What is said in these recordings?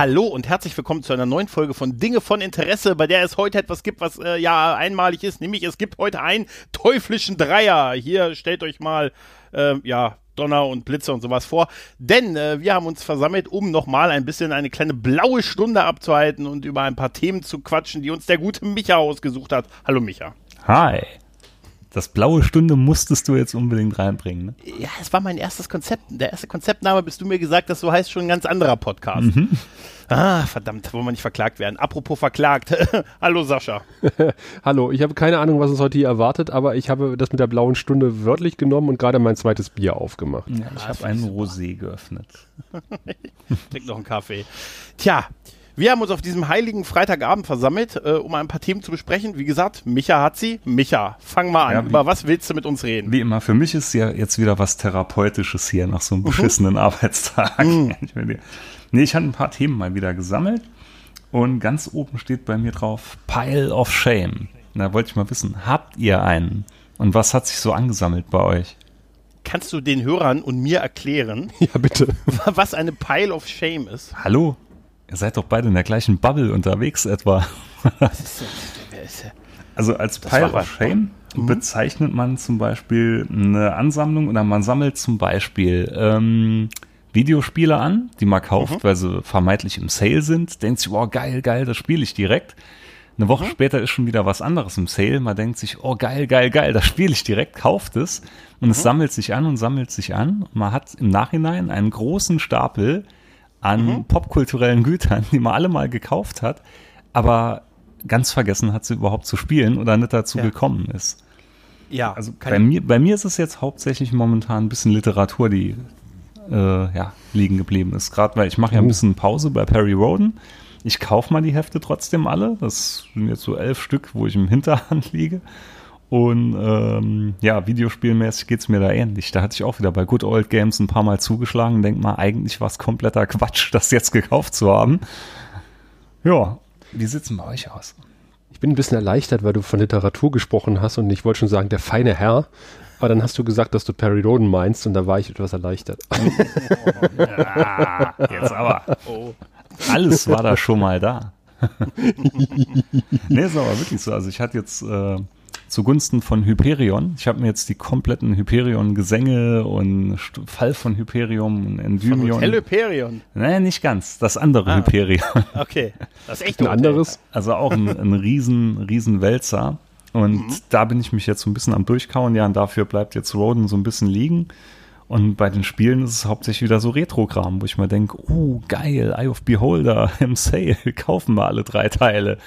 Hallo und herzlich willkommen zu einer neuen Folge von Dinge von Interesse, bei der es heute etwas gibt, was äh, ja einmalig ist, nämlich es gibt heute einen teuflischen Dreier. Hier stellt euch mal, äh, ja, Donner und Blitze und sowas vor, denn äh, wir haben uns versammelt, um nochmal ein bisschen eine kleine blaue Stunde abzuhalten und über ein paar Themen zu quatschen, die uns der gute Micha ausgesucht hat. Hallo Micha. Hi. Das blaue Stunde musstest du jetzt unbedingt reinbringen, ne? Ja, es war mein erstes Konzept. Der erste Konzeptname, bis du mir gesagt hast, so heißt schon ein ganz anderer Podcast. Mhm. Ah, verdammt, wollen wir nicht verklagt werden. Apropos verklagt. Hallo Sascha. Hallo, ich habe keine Ahnung, was uns heute hier erwartet, aber ich habe das mit der blauen Stunde wörtlich genommen und gerade mein zweites Bier aufgemacht. Ja, ich habe einen Rosé geöffnet. Trink noch einen Kaffee. Tja, wir haben uns auf diesem heiligen Freitagabend versammelt, äh, um ein paar Themen zu besprechen. Wie gesagt, Micha hat sie. Micha, fang mal an. Ja, wie- Über was willst du mit uns reden? Wie immer, für mich ist ja jetzt wieder was Therapeutisches hier nach so einem beschissenen Arbeitstag. Ich will dir- nee, ich hatte ein paar Themen mal wieder gesammelt und ganz oben steht bei mir drauf Pile of Shame. Da wollte ich mal wissen, habt ihr einen? Und was hat sich so angesammelt bei euch? Kannst du den Hörern und mir erklären, Ja, bitte. was eine Pile of Shame ist? Hallo? Ihr seid doch beide in der gleichen Bubble unterwegs etwa. Also als Pile of Shame bezeichnet man zum Beispiel eine Ansammlung oder man sammelt zum Beispiel ähm, Videospiele an, die man kauft, weil sie vermeintlich im Sale sind. Denkt sich, oh geil, geil, das spiele ich direkt. Eine Woche später ist schon wieder was anderes im Sale. Man denkt sich, oh geil, geil, geil, das spiele ich direkt, kauft es. Und es sammelt sich an und sammelt sich an. Und man hat im Nachhinein einen großen Stapel an popkulturellen Gütern, die man alle mal gekauft hat, aber ganz vergessen hat, sie überhaupt zu spielen oder nicht dazu Ja. gekommen ist. Ja, Also bei mir, bei mir ist es jetzt hauptsächlich momentan ein bisschen Literatur, die äh, ja, liegen geblieben ist. Gerade weil ich mache ja ein bisschen Pause bei Perry Roden. Ich kaufe mal die Hefte trotzdem alle. Das sind jetzt so elf Stück, wo ich im Hinterhand liege. Und ähm, ja, videospielmäßig geht's mir da ähnlich. Da hatte ich auch wieder bei Good Old Games ein paar Mal zugeschlagen und denk mal, eigentlich war es kompletter Quatsch, das jetzt gekauft zu haben. Ja, wie sieht's denn bei euch aus? Ich bin ein bisschen erleichtert, weil du von Literatur gesprochen hast und ich wollte schon sagen, der feine Herr. Aber dann hast du gesagt, dass du Perry Roden meinst und da war ich etwas erleichtert. Ah, jetzt aber. Alles war da schon mal da. nee, ist aber wirklich so. Also ich hatte jetzt äh, zugunsten von Hyperion, ich habe mir jetzt die kompletten Hyperion-Gesänge und Fall von Hyperion und Endymion. Hotel Hyperion. Nee, nicht ganz. Das andere Ah. Hyperion. Okay, das ist echt Ein anderes? Also auch ein, ein riesen, riesen Wälzer. Und da bin ich mich jetzt so ein bisschen am Durchkauen. Ja, und dafür bleibt jetzt Roden so ein bisschen liegen. Und bei den Spielen ist es hauptsächlich wieder so Retro-Kram, wo ich mir denke, oh, geil, Eye of Beholder im Sale, kaufen wir alle drei Teile.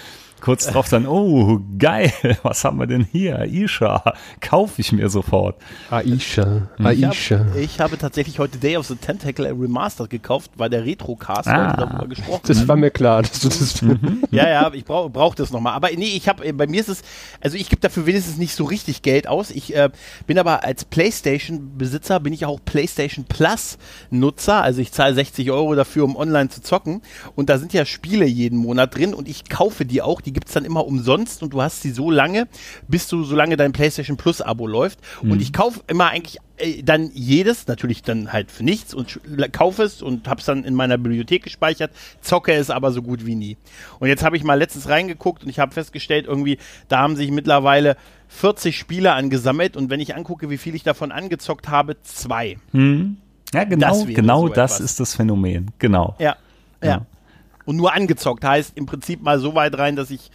Kurz drauf dann, oh, geil, was haben wir denn hier? Isha, kaufe ich mir sofort. Aisha, Ich, Aisha. hab, ich habe tatsächlich heute Day of the Tentacle Remastered gekauft, weil der Retrocast Ah. heute darüber gesprochen Das war mir klar, dass du das. Ja, ja, ich brauche brauch das nochmal. Aber nee, ich habe, bei mir ist es, also ich gebe dafür wenigstens nicht so richtig Geld aus. Ich äh, bin aber als PlayStation-Besitzer, bin ich auch PlayStation Plus-Nutzer. Also ich zahle 60 Euro dafür, um online zu zocken. Und da sind ja Spiele jeden Monat drin und ich kaufe die auch. Die gibt's dann immer umsonst und du hast sie so lange, bis du, solange dein PlayStation Plus-Abo läuft. Und ich kaufe immer eigentlich äh, dann jedes, natürlich dann halt für nichts und kaufe es und hab's dann in meiner Bibliothek gespeichert, zocke es aber so gut wie nie. Und jetzt habe ich mal letztens reingeguckt und ich habe festgestellt, irgendwie, da haben sich mittlerweile 40 Spiele angesammelt und wenn ich angucke, wie viel ich davon angezockt habe, zwei. Ja, genau, Das genau so das ist das Phänomen. Genau. Ja, ja. Und nur angezockt heißt im Prinzip mal so weit rein, dass ich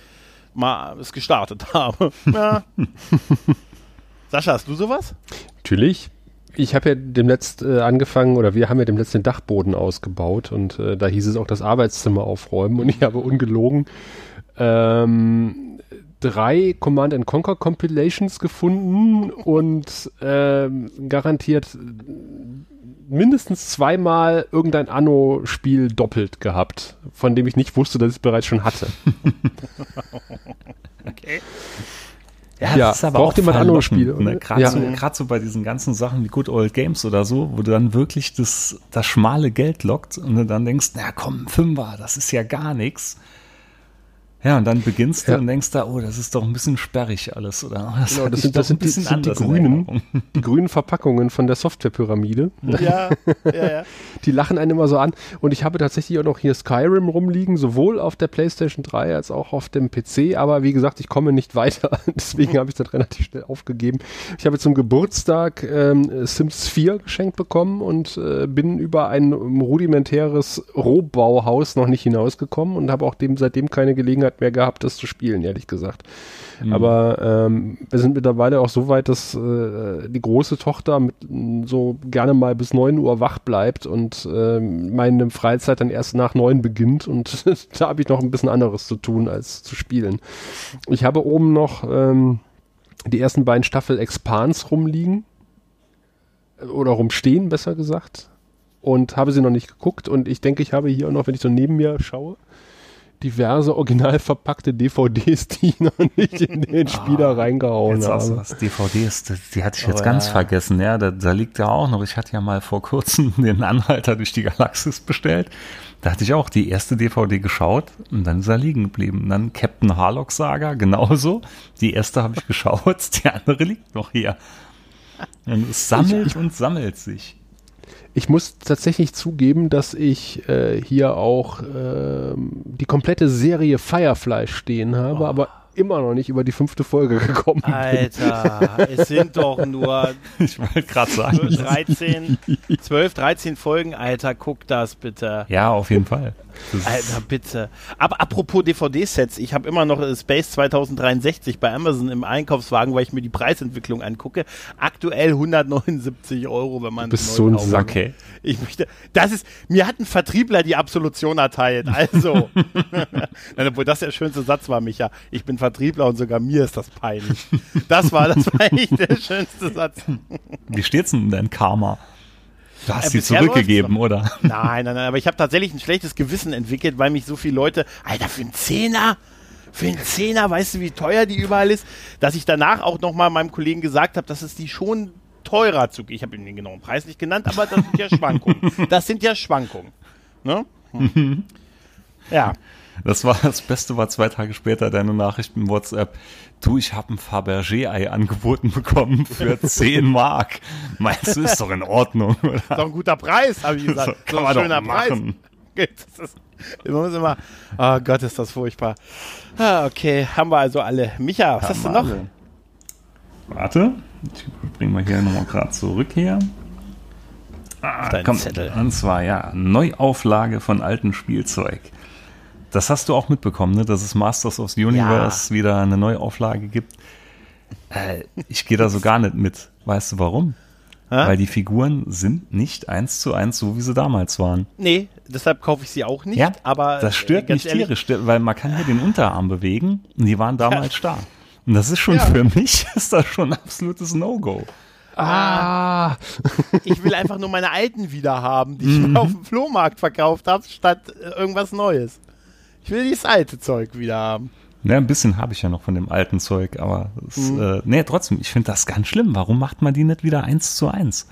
mal es gestartet habe. Ja. Sascha, hast du sowas? Natürlich. Ich habe ja demnächst äh, angefangen, oder wir haben ja demnächst den Dachboden ausgebaut und äh, da hieß es auch das Arbeitszimmer aufräumen und ich habe ungelogen ähm, drei Command and Conquer Compilations gefunden und ähm, garantiert mindestens zweimal irgendein Anno-Spiel doppelt gehabt, von dem ich nicht wusste, dass ich es bereits schon hatte. Okay. Ja, Ja, das ist aber braucht auch jemand andere Spiele, Ne? Gerade Ja. so, so bei diesen ganzen Sachen wie Good Old Games oder so, wo du dann wirklich das, das schmale Geld lockt und du dann denkst, na komm, Fünfer, das ist ja gar nichts. Ja, und dann beginnst du Ja. und denkst da, oh, das ist doch ein bisschen sperrig alles, oder? Oh, Das, Genau, das sind, das sind, ein die, bisschen sind die grünen, die grünen Verpackungen von der Softwarepyramide. Ja, ja, ja. Die lachen einen immer so an. Und ich habe tatsächlich auch noch hier Skyrim rumliegen, sowohl auf der PlayStation 3 als auch auf dem PC. Aber wie gesagt, ich komme nicht weiter. Deswegen habe ich das relativ schnell aufgegeben. Ich habe zum Geburtstag ähm, Sims 4 geschenkt bekommen und äh, bin über ein rudimentäres Rohbauhaus noch nicht hinausgekommen und habe auch dem seitdem keine Gelegenheit mehr gehabt, das zu spielen, ehrlich gesagt. Aber ähm, wir sind mittlerweile auch so weit, dass äh, die große Tochter mit, so gerne mal bis 9 Uhr wach bleibt und ähm, meine Freizeit dann erst nach 9 beginnt und da habe ich noch ein bisschen anderes zu tun, als zu spielen. Ich habe oben noch ähm, die ersten beiden Staffel Expans rumliegen oder rumstehen, besser gesagt. Und habe sie noch nicht geguckt und ich denke, ich habe hier auch noch, wenn ich so neben mir schaue, diverse original verpackte DVDs, die ich noch nicht in den Spieler reingehauen Jetzt habe. was DVDs, das, die hatte ich jetzt Oh, ganz ja. vergessen. Ja, da, da liegt ja auch noch. Ich hatte ja mal vor kurzem den Anhalter durch die Galaxis bestellt. Da hatte ich auch die erste DVD geschaut und dann ist er liegen geblieben. Und dann Captain Harlock Saga, genauso. Die erste habe ich geschaut, die andere liegt noch hier. Und es sammelt und sammelt sich. Ich muss tatsächlich zugeben, dass ich äh, hier auch ähm, die komplette Serie Firefly stehen habe, aber immer noch nicht über die fünfte Folge gekommen bin. Alter, es sind doch nur Ich wollte gerade sagen. 13, 12, 13 Folgen. Alter, guck das bitte. Ja, auf jeden Fall. Das Alter, bitte. Aber apropos DVD-Sets, ich habe immer noch äh, Space 2063 bei Amazon im Einkaufswagen, weil ich mir die Preisentwicklung angucke. Aktuell 179 Euro, wenn man Du bist so ein. Sack. Okay. Ich möchte, das ist, mir hat ein Vertriebler die Absolution erteilt. Also, Nein, obwohl das der schönste Satz war, Micha. Ich bin Vertriebler und sogar mir ist das peinlich. Das war, das war echt der schönste Satz. Wie steht's denn in deinem Karma? Du hast Äh, sie zurückgegeben, oder? Nein, nein, nein, aber ich habe tatsächlich ein schlechtes Gewissen entwickelt, weil mich so viele Leute, Alter, für einen Zehner, für einen Zehner, weißt du, wie teuer die überall ist, dass ich danach auch nochmal meinem Kollegen gesagt habe, dass es die schon teurer zu Ich habe ihm den genauen Preis nicht genannt, aber das sind ja Schwankungen. Das sind ja Schwankungen. Ne? Hm. Ja. Das war das Beste, war zwei Tage später deine Nachricht im WhatsApp. Du, ich habe ein Fabergé-Ei angeboten bekommen für 10 Mark. Meinst du, ist doch in Ordnung, oder? Ist doch ein guter Preis, habe ich gesagt. So So, kann ein man doch schöner Preis. machen. Das ist, man muss immer, oh Gott, ist das furchtbar. Ah, okay, haben wir also alle. Micha, was hast du noch? Warte, ich bring mal hier nochmal gerade zurück hier. Ah, Dein komm, Zettel. Und zwar, ja, Neuauflage von altem Spielzeug. Das hast du auch mitbekommen, ne? dass es Masters of the Universe wieder eine Neuauflage gibt. Äh, ich gehe da so gar nicht mit. Weißt du warum? Hä? Weil die Figuren sind nicht eins zu eins so, wie sie damals waren. Nee, deshalb kaufe ich sie auch nicht. Ja, aber das stört äh, mich ehrlich, tierisch, weil man kann hier den Unterarm bewegen und die waren damals da. Und das ist schon Ja. für mich, ist das schon ein absolutes No-Go. Ah, Ich will einfach nur meine alten wieder haben, die ich Mhm. auf dem Flohmarkt verkauft habe, statt äh, irgendwas Neues. Ich will dieses alte Zeug wieder haben. Ja, ein bisschen habe ich ja noch von dem alten Zeug, aber es, Mhm. äh, nee, trotzdem, ich finde das ganz schlimm. Warum macht man die nicht wieder eins zu eins?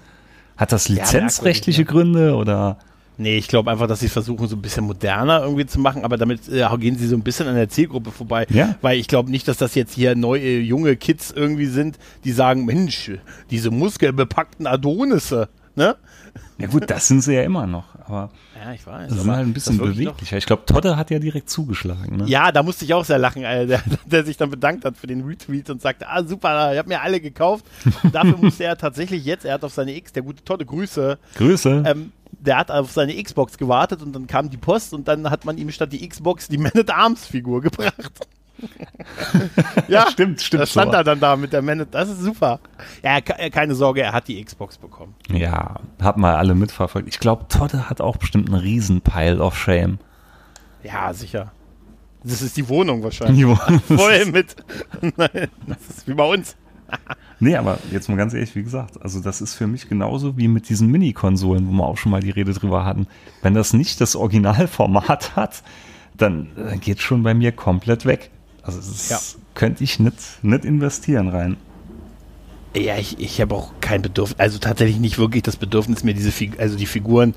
Hat das lizenzrechtliche Gründe oder? Nee, ich glaube einfach, dass sie versuchen, so ein bisschen moderner irgendwie zu machen, aber damit äh, gehen sie so ein bisschen an der Zielgruppe vorbei. Ja. Weil ich glaube nicht, dass das jetzt hier neue, junge Kids irgendwie sind, die sagen, Mensch, diese muskelbepackten Adonisse, ne? Ja gut, das sind sie ja immer noch, aber Ja, ich weiß. sind aber halt ein bisschen das beweglicher. Ich glaube, Todde hat ja direkt zugeschlagen. Ne? Ja, da musste ich auch sehr lachen, äh, der, der sich dann bedankt hat für den Retweet und sagte, ah super, ich habe mir alle gekauft. Und dafür musste er tatsächlich jetzt, er hat auf seine X, der gute Totte Grüße, Grüße. ähm, der hat auf seine Xbox gewartet und dann kam die Post und dann hat man ihm statt die Xbox die Man at Arms Figur gebracht. ja, Stimmt, stimmt Da stand so. er dann da mit der Man at, das ist super. Ja, ke- keine Sorge, er hat die Xbox bekommen. Ja, hat mal alle mitverfolgt. Ich glaube, Todde hat auch bestimmt einen riesen Pile of Shame. Ja, sicher. Das ist die Wohnung wahrscheinlich. Voll mit. Nein, das ist wie bei uns. Nee, aber jetzt mal ganz ehrlich, wie gesagt, also das ist für mich genauso wie mit diesen Mini-Konsolen, wo wir auch schon mal die Rede drüber hatten. Wenn das nicht das Originalformat hat, dann äh, geht schon bei mir komplett weg. Also das Ja. könnte ich nicht, nicht investieren rein. Ja, ich, ich habe auch kein Bedürfnis, also tatsächlich nicht wirklich das Bedürfnis, mir diese Fig also die Figuren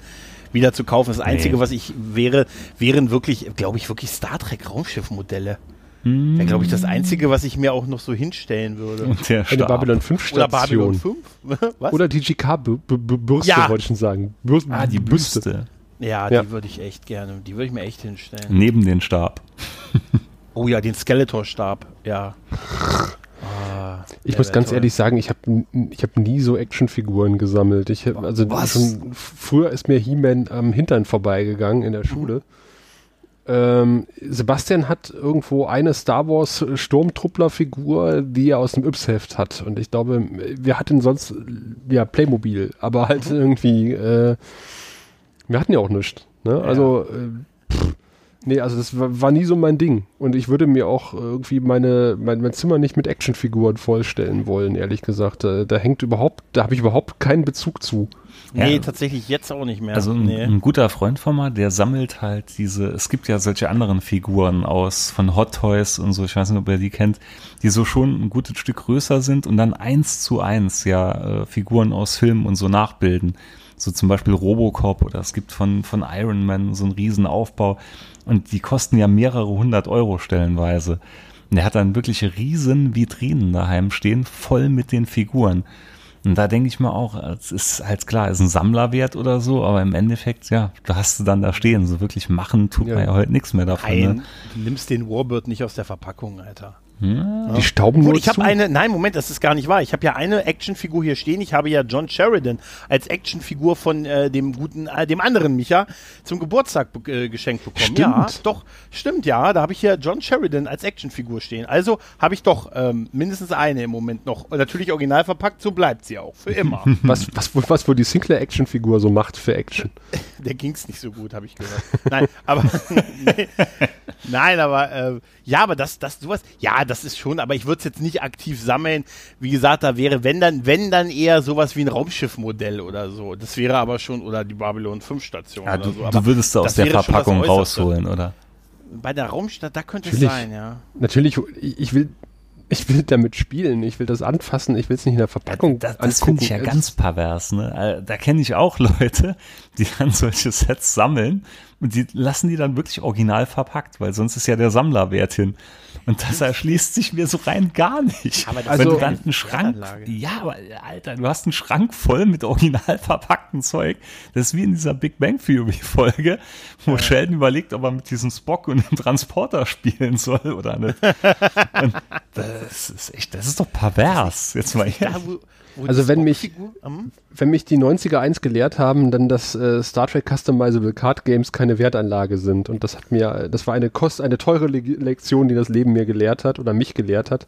wieder zu kaufen. Das Einzige, Nee. was ich wäre, wären wirklich, glaube ich, wirklich Star Trek Raumschiffmodelle. Wäre, glaube ich, das Einzige, was ich mir auch noch so hinstellen würde. Und der Eine Stab. Babylon 5 Oder Babylon Station. 5? Was? Oder die GK-Bürste, Ja. wollte ich schon sagen. Bür Ah, die Büste. ja, Ja. die würde ich echt gerne, die würde ich mir echt hinstellen. Neben den Stab. Oh ja, den Skeletor-Stab, ja. Ah, Ich muss ganz toll. ehrlich sagen, ich habe ich hab nie so Actionfiguren gesammelt. Ich hab, also schon früher ist mir He-Man am Hintern vorbeigegangen in der Schule. Ähm, Sebastian hat irgendwo eine Star Wars Sturmtruppler-Figur, die er aus dem Yps-Heft hat. Und ich glaube, wir hatten sonst ja Playmobil, aber halt irgendwie, äh, wir hatten ja auch nichts. Ne? Also äh, pff, Nee, also das war, war nie so mein Ding. Und ich würde mir auch irgendwie meine, mein, mein Zimmer nicht mit Actionfiguren vollstellen wollen, ehrlich gesagt. Da, da hängt überhaupt, da habe ich überhaupt keinen Bezug zu. Nee, Ja. tatsächlich jetzt auch nicht mehr. Also ein, nee. ein guter Freund von mir, der sammelt halt diese, es gibt ja solche anderen Figuren aus von Hot Toys und so, ich weiß nicht, ob ihr die kennt, die so schon ein gutes Stück größer sind und dann eins zu eins ja äh, Figuren aus Filmen und so nachbilden. So zum Beispiel Robocop oder es gibt von, von Iron Man so einen riesen Aufbau und die kosten ja mehrere hundert Euro stellenweise. Und der hat dann wirklich riesen Vitrinen daheim stehen, voll mit den Figuren. Und da denke ich mir auch, es ist halt klar, ist ein Sammlerwert oder so, aber im Endeffekt, ja, da hast du dann da stehen. So wirklich machen tut Ja. man ja heute nichts mehr davon. Nein, Ne? du nimmst den Warbird nicht aus der Verpackung, Alter. Die stauben nur ich habe eine, nein, Moment, das ist gar nicht wahr. Ich habe ja eine Actionfigur hier stehen. Ich habe ja John Sheridan als Actionfigur von äh, dem guten, äh, dem anderen Micha zum Geburtstag äh, geschenkt bekommen. Stimmt. Ja, doch, stimmt, ja. Da habe ich hier John Sheridan als Actionfigur stehen. Also habe ich doch ähm, mindestens eine im Moment noch. Natürlich original verpackt, so bleibt sie auch. Für immer. was, was, wohl- was wohl die Sinclair-Action-Figur so macht für Action. Der ging's nicht so gut, habe ich gehört. Nein, aber nee, nein, aber äh, ja, aber das, das sowas, ja, das ist schon, aber ich würde es jetzt nicht aktiv sammeln. Wie gesagt, da wäre, wenn dann, wenn dann eher sowas wie ein Raumschiffmodell oder so. Das wäre aber schon oder die Babylon 5 Station Ja, oder du, so. Aber du würdest da aus der Verpackung rausholen, oder? Bei der Raumstadt, da könnte Natürlich. es sein, ja. Natürlich, ich will, ich will damit spielen, ich will das anfassen, ich will es nicht in der Verpackung das das finde ich ja ganz pervers. Ne? Äh, Da kenne ich auch Leute, die dann solche Sets sammeln und die lassen die dann wirklich original verpackt, weil sonst ist ja der Sammlerwert hin. Und das erschließt sich mir so rein gar nicht. Aber das Wenn ist du ja dann eine einen Schrank, ja, aber Alter, du hast einen Schrank voll mit original verpackten Zeug. Das ist wie in dieser Big Bang Theory Folge, wo Sheldon überlegt, ob er mit diesem Spock und dem Transporter spielen soll oder nicht. Und das ist echt, das ist doch pervers. Jetzt mal ehrlich. wo Also wenn mich- Hm? Wenn mich die 90er eins gelehrt haben, dann dass äh, Star Trek Customizable Card Games keine Wertanlage sind. Und das hat mir, das war eine Kost, eine teure Le Lektion, die das Leben mir gelehrt hat oder mich gelehrt hat.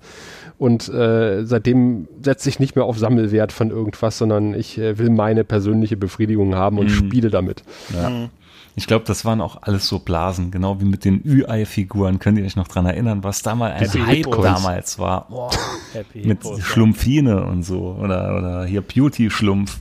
Und äh, seitdem setze ich nicht mehr auf Sammelwert von irgendwas, sondern ich äh, will meine persönliche Befriedigung haben und spiele damit. Ja. Ich glaube, das waren auch alles so Blasen, genau wie mit den Ü-Ei-Figuren. Könnt ihr euch noch dran erinnern, was da mal ein Happy Hype Hippos. damals war? Happy mit Hippos, ja. Schlumpfine und so. Oder, oder hier Beauty-Schlumpf.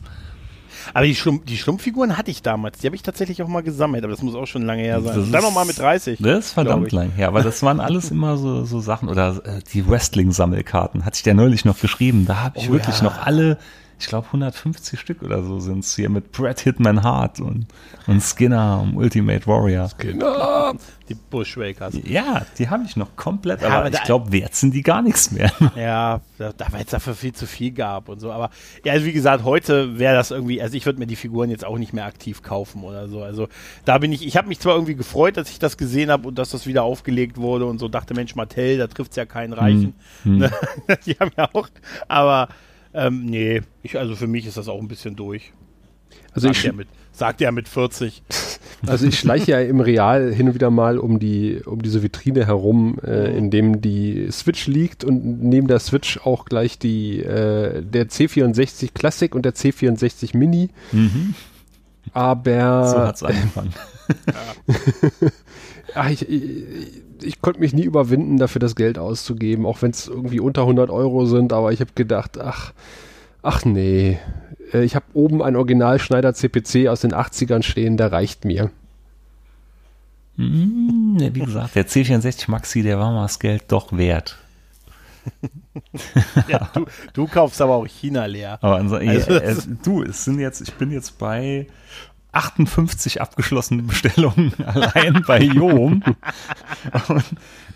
Aber die, Schlumpf, die Schlumpffiguren hatte ich damals. Die habe ich tatsächlich auch mal gesammelt, aber das muss auch schon lange her sein. Das Dann noch ist- mal mit 30. Das ist verdammt lang her, aber das waren alles immer so, so Sachen. Oder äh, die Wrestling-Sammelkarten, hatte ich der neulich noch geschrieben. Da habe ich Oh wirklich ja. noch alle, ich glaube 150 Stück oder so sind's hier mit Brad Hitman Hart und, und Skinner und Ultimate Warrior. Genau. Die Bushwakers. Ja, die habe ich noch komplett, Ja, aber, aber ich glaube, wert sind die gar nichts mehr. Ja, da, da weil es dafür viel zu viel gab und so. Aber ja, also wie gesagt, heute wäre das irgendwie, also ich würde mir die Figuren jetzt auch nicht mehr aktiv kaufen oder so. Also da bin ich, ich habe mich zwar irgendwie gefreut, dass ich das gesehen habe und dass das wieder aufgelegt wurde und so dachte, Mensch, Mattel, da trifft's ja keinen Reichen. Ne? die haben ja auch, aber ähm, nee, ich, also für mich ist das auch ein bisschen durch. Also Sagt ich, er mit, sagt er mit 40. Also ich schleiche ja im Real hin und wieder mal um die um diese Vitrine herum, äh, in dem die Switch liegt und neben der Switch auch gleich die äh, der C64 Classic und der C64 Mini. Aber So hat's angefangen. ach, ich, ich, ich konnte mich nie überwinden, dafür das Geld auszugeben, auch wenn es irgendwie unter 100 Euro sind. Aber ich habe gedacht, ach, ach nee, Äh, ich habe oben ein Original Schneider CPC aus den 80ern stehen, der reicht mir. Mm, ne, wie gesagt, der C64 Maxi, der war mal das Geld doch wert. Ja, du, du kaufst aber auch China leer. Aber also, Also, äh, du, es sind jetzt, ich bin jetzt bei 58 abgeschlossenen Bestellungen allein bei Yom. Und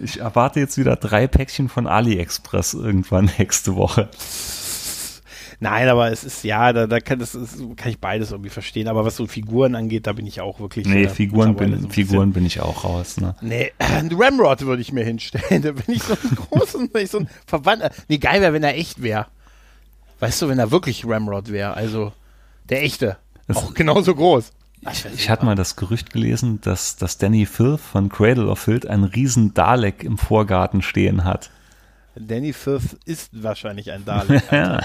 ich erwarte jetzt wieder drei Päckchen von AliExpress irgendwann nächste Woche. Nein, aber es ist, ja, da, da kann, das ist, kann ich beides irgendwie verstehen. Aber was so Figuren angeht, da bin ich auch wirklich. Nee, äh, Figuren, bin, so Figuren bin ich auch raus. Ne? Nee, ein Ramrod würde ich mir hinstellen. Da bin ich so ein großen, ich so ein Verwandter. Nee, geil wäre, wenn er echt wäre. Weißt du, wenn er wirklich Ramrod wäre. Also der echte. Das- auch genauso groß. Ich, ich hatte mal das Gerücht gelesen, dass, dass Danny Filth von Cradle of Filth einen riesen Dalek im Vorgarten stehen hat. Danny Firth ist wahrscheinlich ein Dalek. Ja.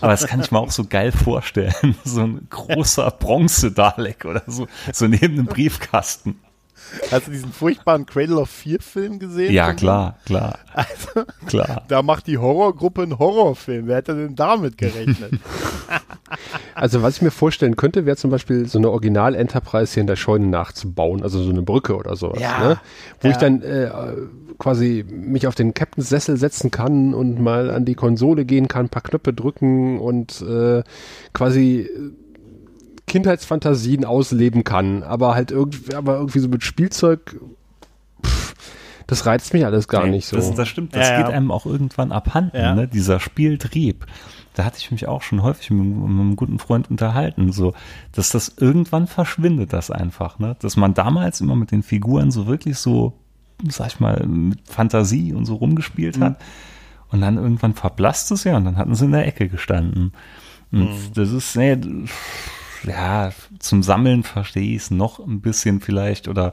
Aber das kann ich mir auch so geil vorstellen. So ein großer Bronze-Dalek oder so, so neben einem Briefkasten. Hast du diesen furchtbaren Cradle of Fear Film gesehen? Ja, klar, klar, Also, klar. da macht die Horrorgruppe einen Horrorfilm. Wer hätte denn damit gerechnet? Also was ich mir vorstellen könnte, wäre zum Beispiel so eine Original-Enterprise hier in der Scheune nachzubauen, also so eine Brücke oder sowas, Ja. ne? wo Ja. ich dann äh, quasi mich auf den Captain's Sessel setzen kann und mal an die Konsole gehen kann, ein paar Knöpfe drücken und äh, quasi Kindheitsfantasien ausleben kann, aber halt irgendwie, aber irgendwie so mit Spielzeug, pff, das reizt mich alles gar Nee, nicht so. Das, das stimmt, das Ja, geht ja. einem auch irgendwann abhanden, Ja. ne? dieser Spieltrieb. Da hatte ich mich auch schon häufig mit, mit einem guten Freund unterhalten, so, dass das irgendwann verschwindet, das einfach, ne? Dass man damals immer mit den Figuren so wirklich so, sag ich mal, mit Fantasie und so rumgespielt hat. Und dann irgendwann verblasst es ja und dann hatten sie in der Ecke gestanden. Und das ist, nee, ja, zum Sammeln verstehe ich es noch ein bisschen vielleicht oder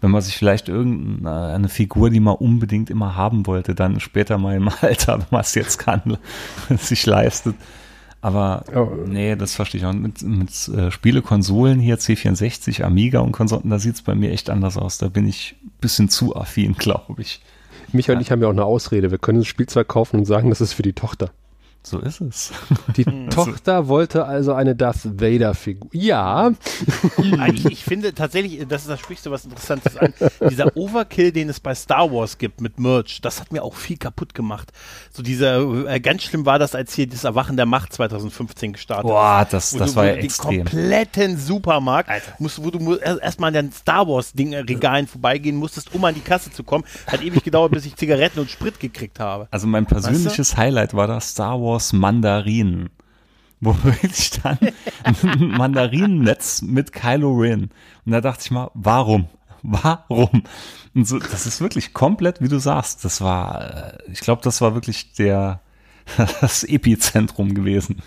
wenn man sich vielleicht irgendeine Figur, die man unbedingt immer haben wollte, dann später mal im Alter, wenn man es jetzt kann, sich leistet. Aber Oh. nee, das verstehe ich auch. Mit, mit äh, Spielekonsolen hier, C64, Amiga und Konsorten, da sieht es bei mir echt anders aus. Da bin ich ein bisschen zu affin, glaube ich. Michael und ich haben ja auch eine Ausrede. Wir können das Spielzeug kaufen und sagen, das ist für die Tochter. So ist es. Die Tochter wollte also eine Darth Vader-Figur. Ja, ich, ich finde tatsächlich, das ist das sprichst du was Interessantes an. Dieser Overkill, den es bei Star Wars gibt mit Merch, das hat mir auch viel kaputt gemacht. So dieser, äh, ganz schlimm war das, als hier das Erwachen der Macht 2015 gestartet Boah, ist. das, Wo das du, war wo ja du den extrem. kompletten Supermarkt, musst, wo du erstmal an den Star Wars Ding, äh, Regalen vorbeigehen musstest, um an die Kasse zu kommen. Hat ewig gedauert, bis ich Zigaretten und Sprit gekriegt habe. Also mein persönliches Highlight war das Star Wars Mandarinen. Wo wirklich dann ein Mandarinennetz mit Kylo Ren. Und da dachte ich mal, warum? Warum? Und so, das ist wirklich komplett, wie du sagst. Das war, äh, ich glaube, das war wirklich der, das Epizentrum gewesen.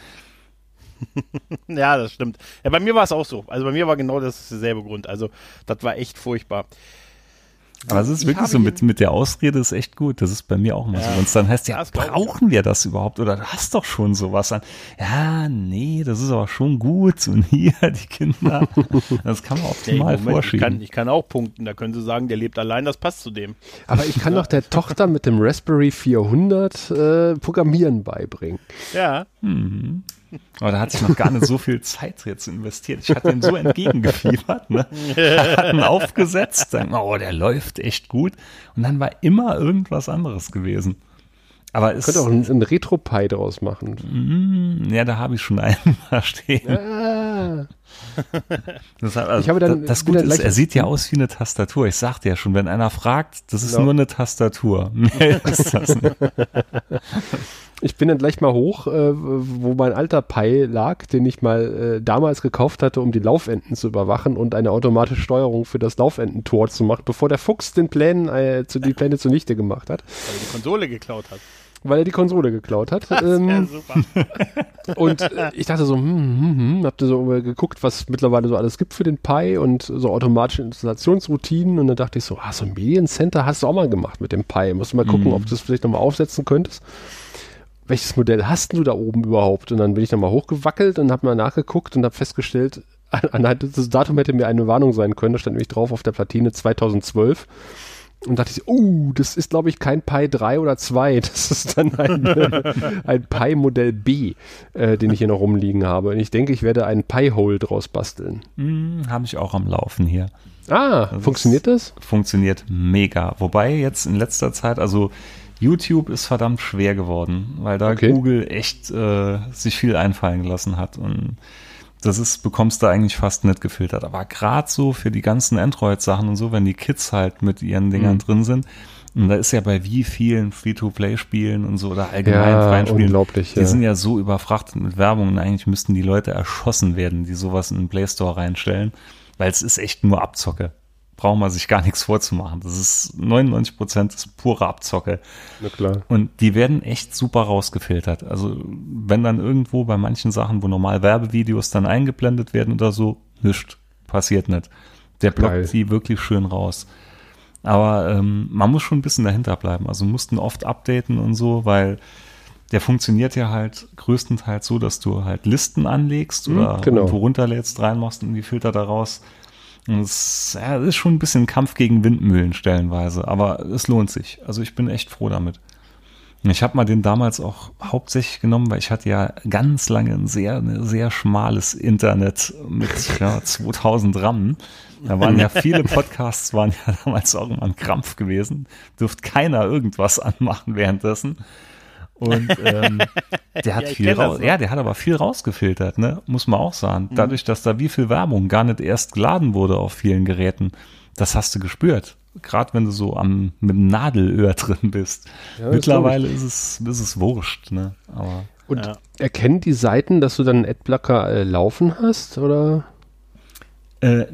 Ja, das stimmt. Ja, bei mir war es auch so. Also bei mir war genau das derselbe Grund. Also das war echt furchtbar. Aber es ist Ich wirklich so, mit, mit der Ausrede ist echt gut. Das ist bei mir auch mal so. Ja. Wenn es dann heißt, ja, ich brauchen wir das überhaupt? Oder du hast doch schon sowas an. Ja, nee, das ist aber schon gut. Und hier, die Kinder. Das kann man optimal ich, vorschieben. kann, ich kann auch punkten. Da können sie sagen, der lebt allein, das passt zu dem. aber ich kann doch der Tochter mit dem Raspberry 400 äh, Programmieren beibringen. Ja. Aber da hatte ich noch gar nicht so viel Zeit jetzt investiert. Ich hatte ihm so entgegengefiebert, ne? Hatten aufgesetzt, dann, oh, der läuft echt gut. Und dann war immer irgendwas anderes gewesen. Aber es, Könnte auch ein, ein Retro-Pi draus machen. Mm, ja, da habe ich schon einen da stehen. Ah, Das, also, Ich habe dann- das, Gute dann ist, er sieht ja aus wie eine Tastatur. Ich sagte ja schon, wenn einer fragt, das ist Ja. nur eine Tastatur. Mehr ist das nicht. Ich bin dann gleich mal hoch, äh, wo mein alter Pi lag, den ich mal äh, damals gekauft hatte, um die Laufenden zu überwachen und eine automatische Steuerung für das Laufendentor zu machen, bevor der Fuchs den Plänen, äh, zu, die Pläne zunichte gemacht hat, Weil er die Konsole geklaut hat. weil er die Konsole geklaut hat. Ja, Ähm, super. Und äh, ich dachte so, hm, hm, hm, hab da so geguckt, was mittlerweile so alles gibt für den Pi und so automatische Installationsroutinen und dann dachte ich so, ah, so ein Mediencenter hast du auch mal gemacht mit dem Pi. Musst du mal gucken, ob du das vielleicht nochmal aufsetzen könntest. Welches Modell hast du da oben überhaupt? Und dann bin ich da mal hochgewackelt und habe mal nachgeguckt und habe festgestellt, an- anhand des Datum hätte mir eine Warnung sein können, da stand nämlich drauf auf der Platine 2012. Und dachte ich, oh, das ist, glaube ich, kein Pi 3 oder 2. Das ist dann ein, ein Pi Modell B, äh, den ich hier noch rumliegen habe. Und ich denke, ich werde einen Pi-Hole draus basteln. Hm, Habe ich auch am Laufen hier. Ah, Das funktioniert das? Funktioniert mega. Wobei jetzt in letzter Zeit, also YouTube ist verdammt schwer geworden, weil da Okay. Google echt äh, sich viel einfallen gelassen hat. Und das ist, bekommst du eigentlich fast nicht gefiltert. Aber gerade so für die ganzen Android-Sachen und so, wenn die Kids halt mit ihren Dingern Mhm. drin sind, und da ist ja bei wie vielen Free-to-Play-Spielen und so oder allgemein Ja, freien Spielen, unglaublich. die Ja. sind ja so überfrachtet mit Werbung und eigentlich müssten die Leute erschossen werden, die sowas in den Play Store reinstellen, weil es ist echt nur Abzocke. Braucht man sich gar nichts vorzumachen. Das ist 99 Prozent ist pure Abzocke. Na klar. Und die werden echt super rausgefiltert. Also wenn dann irgendwo bei manchen Sachen, wo normal Werbevideos dann eingeblendet werden oder so, nichts. Passiert nicht. Der blockt Geil. die wirklich schön raus. Aber ähm, man muss schon ein bisschen dahinter bleiben. Also mussten oft updaten und so, weil der funktioniert ja halt größtenteils so, dass du halt Listen anlegst Mhm, oder genau. runterlädst, reinmachst und die Filter daraus. Und es ja, ist schon ein bisschen Kampf gegen Windmühlen stellenweise, aber es lohnt sich. Also ich bin echt froh damit. Ich habe mal den damals auch hauptsächlich genommen, weil ich hatte ja ganz lange ein sehr, ein sehr schmales Internet mit ja, 2000 RAM. Da waren ja viele Podcasts, waren ja damals auch immer ein Krampf gewesen. Dürft keiner irgendwas anmachen währenddessen. Und ähm, der hat Ja, viel raus, ja, der hat aber viel rausgefiltert, ne? Muss man auch sagen. Mhm. Dadurch, dass da wie viel Werbung gar nicht erst geladen wurde auf vielen Geräten, das hast du gespürt. Gerade wenn du so am mit dem Nadelöhr drin bist. Ja, Mittlerweile ist es, ist es wurscht, ne? Aber Und Ja. erkennen die Seiten, dass du dann einen Adblocker äh, laufen hast? Oder? Äh,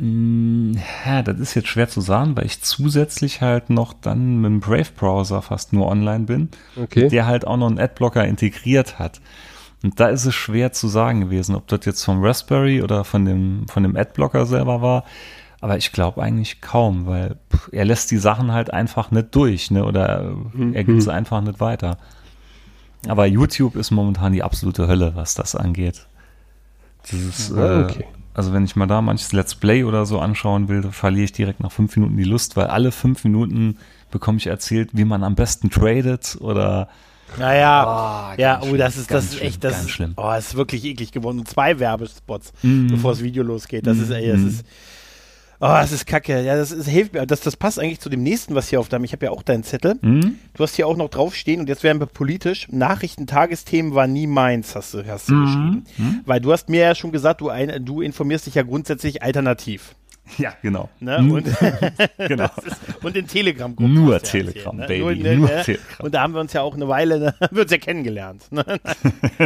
ja, das ist jetzt schwer zu sagen, weil ich zusätzlich halt noch dann mit dem Brave-Browser fast nur online bin, Okay. der halt auch noch einen Adblocker integriert hat. Und da ist es schwer zu sagen gewesen, ob das jetzt vom Raspberry oder von dem, von dem Adblocker selber war. Aber ich glaube eigentlich kaum, weil pff, er lässt die Sachen halt einfach nicht durch, ne? Oder Mhm. er gibt sie einfach nicht weiter. Aber YouTube ist momentan die absolute Hölle, was das angeht. Das ist, Ah, äh, okay. Also wenn ich mal da manches Let's Play oder so anschauen will, da verliere ich direkt nach fünf Minuten die Lust, weil alle fünf Minuten bekomme ich erzählt, wie man am besten tradet oder Naja, Ah, ja, ganz oh, das ist, das ist echt, das ist, schlimm. oh, das ist wirklich eklig geworden. Und zwei Werbespots, Mhm. bevor das Video losgeht. Das ist, ey, das Mhm. ist, oh, das ist kacke. Ja, das, ist, hilft mir. Das, das passt eigentlich zu dem nächsten, was hier auf deinem, ich habe ja auch deinen Zettel. hm? Du hast hier auch noch draufstehen und jetzt werden wir politisch. Nachrichten, Tagesthemen war nie meins, hast du, hast du Mhm. geschrieben. Weil du hast mir ja schon gesagt, du, ein, du informierst dich ja grundsätzlich alternativ. ja, genau. Ne? Nur- Und, genau. ist, und in Telegram-Gruppen. Nur ja Telegram, erzählt, Baby, ne? nur ne? Telegram. Und da haben wir uns ja auch eine Weile, ne, haben wir uns ja kennengelernt. Ne?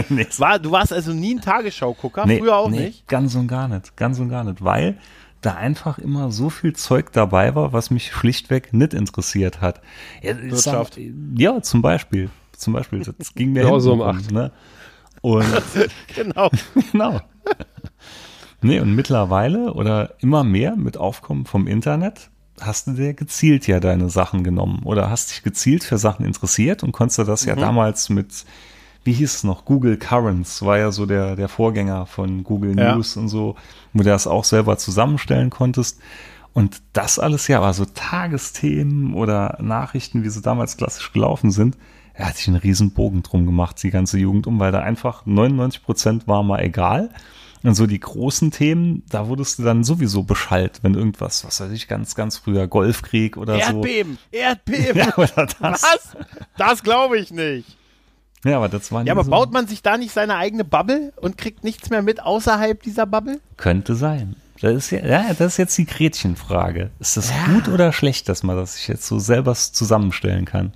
nee, War, du warst also nie ein Tagesschau-Gucker, nee, früher auch nee, nicht. Ganz und gar nicht, ganz und gar nicht, weil da einfach immer so viel Zeug dabei war, was mich schlichtweg nicht interessiert hat. Ja, Wirtschaft. Sag, ja, zum Beispiel. Zum Beispiel, das ging mir Ja, so um acht. Ne? Und Genau. genau. Nee, und mittlerweile oder immer mehr mit Aufkommen vom Internet hast du dir gezielt ja deine Sachen genommen oder hast dich gezielt für Sachen interessiert und konntest du das ja damals mit, wie hieß es noch, Google Currents war ja so der, der Vorgänger von Google Ja. News und so, wo du das auch selber zusammenstellen konntest. Und das alles ja, aber so Tagesthemen oder Nachrichten, wie sie damals klassisch gelaufen sind, er hat sich einen riesen Bogen drum gemacht, die ganze Jugend um, weil da einfach 99 Prozent war mal egal. Und so die großen Themen, da wurdest du dann sowieso beschallt, wenn irgendwas, was weiß ich, ganz, ganz früher Golfkrieg oder Erdbeben, Erdbeben. so. Ja, oder das. Was? Das glaube ich nicht. Ja, aber das waren Ja, aber so, baut man sich da nicht seine eigene Bubble und kriegt nichts mehr mit außerhalb dieser Bubble? Könnte sein. Das ist ja, ja, das ist jetzt die Gretchenfrage. Ist das gut oder schlecht, dass man das sich jetzt so selber zusammenstellen kann?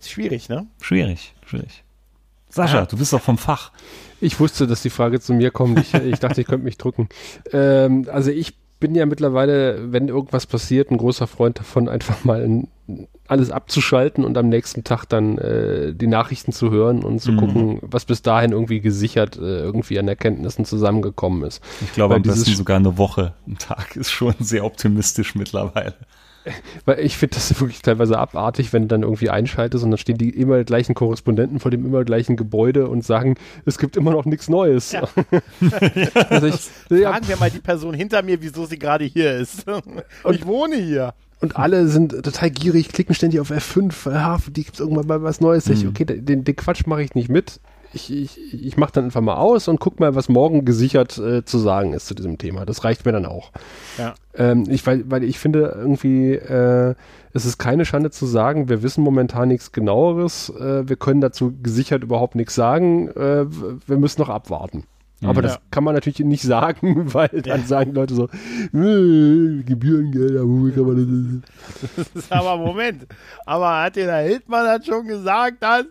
Ist schwierig, ne? Schwierig, schwierig. Sascha, Ja. du bist doch vom Fach. Ich wusste, dass die Frage zu mir kommt. Ich, ich dachte, ich könnte mich drücken. Ähm, also ich bin ja mittlerweile, wenn irgendwas passiert, ein großer Freund davon, einfach mal in, alles abzuschalten und am nächsten Tag dann äh, die Nachrichten zu hören und zu Mhm. gucken, was bis dahin irgendwie gesichert äh, irgendwie an Erkenntnissen zusammengekommen ist. Ich glaube, Weil am besten sogar eine Woche. Ein Tag ist schon sehr optimistisch mittlerweile. Weil ich finde das wirklich teilweise abartig, wenn du dann irgendwie einschaltest und dann stehen die immer gleichen Korrespondenten vor dem immer gleichen Gebäude und sagen, es gibt immer noch nichts Neues. Ja. also ich, ja, Fragen wir mal die Person hinter mir, wieso sie gerade hier ist. ich wohne hier. Und alle sind total gierig, klicken ständig auf F5, ja, die gibt's irgendwann mal was Neues. Ich, Mhm. okay, den, den Quatsch mache ich nicht mit. Ich, ich, ich mache dann einfach mal aus und guck mal, was morgen gesichert äh, zu sagen ist zu diesem Thema. Das reicht mir dann auch. Ja. Ähm, ich, weil, weil ich finde irgendwie, äh, es ist keine Schande zu sagen, wir wissen momentan nichts genaueres, äh, wir können dazu gesichert überhaupt nichts sagen, äh, wir müssen noch abwarten. Aber Mhm. das Ja. kann man natürlich nicht sagen, weil dann Ja. sagen Leute so, äh, Gebührengelder, wo kann man das? aber Moment. Aber hat dir der Hildmann das schon gesagt, dass?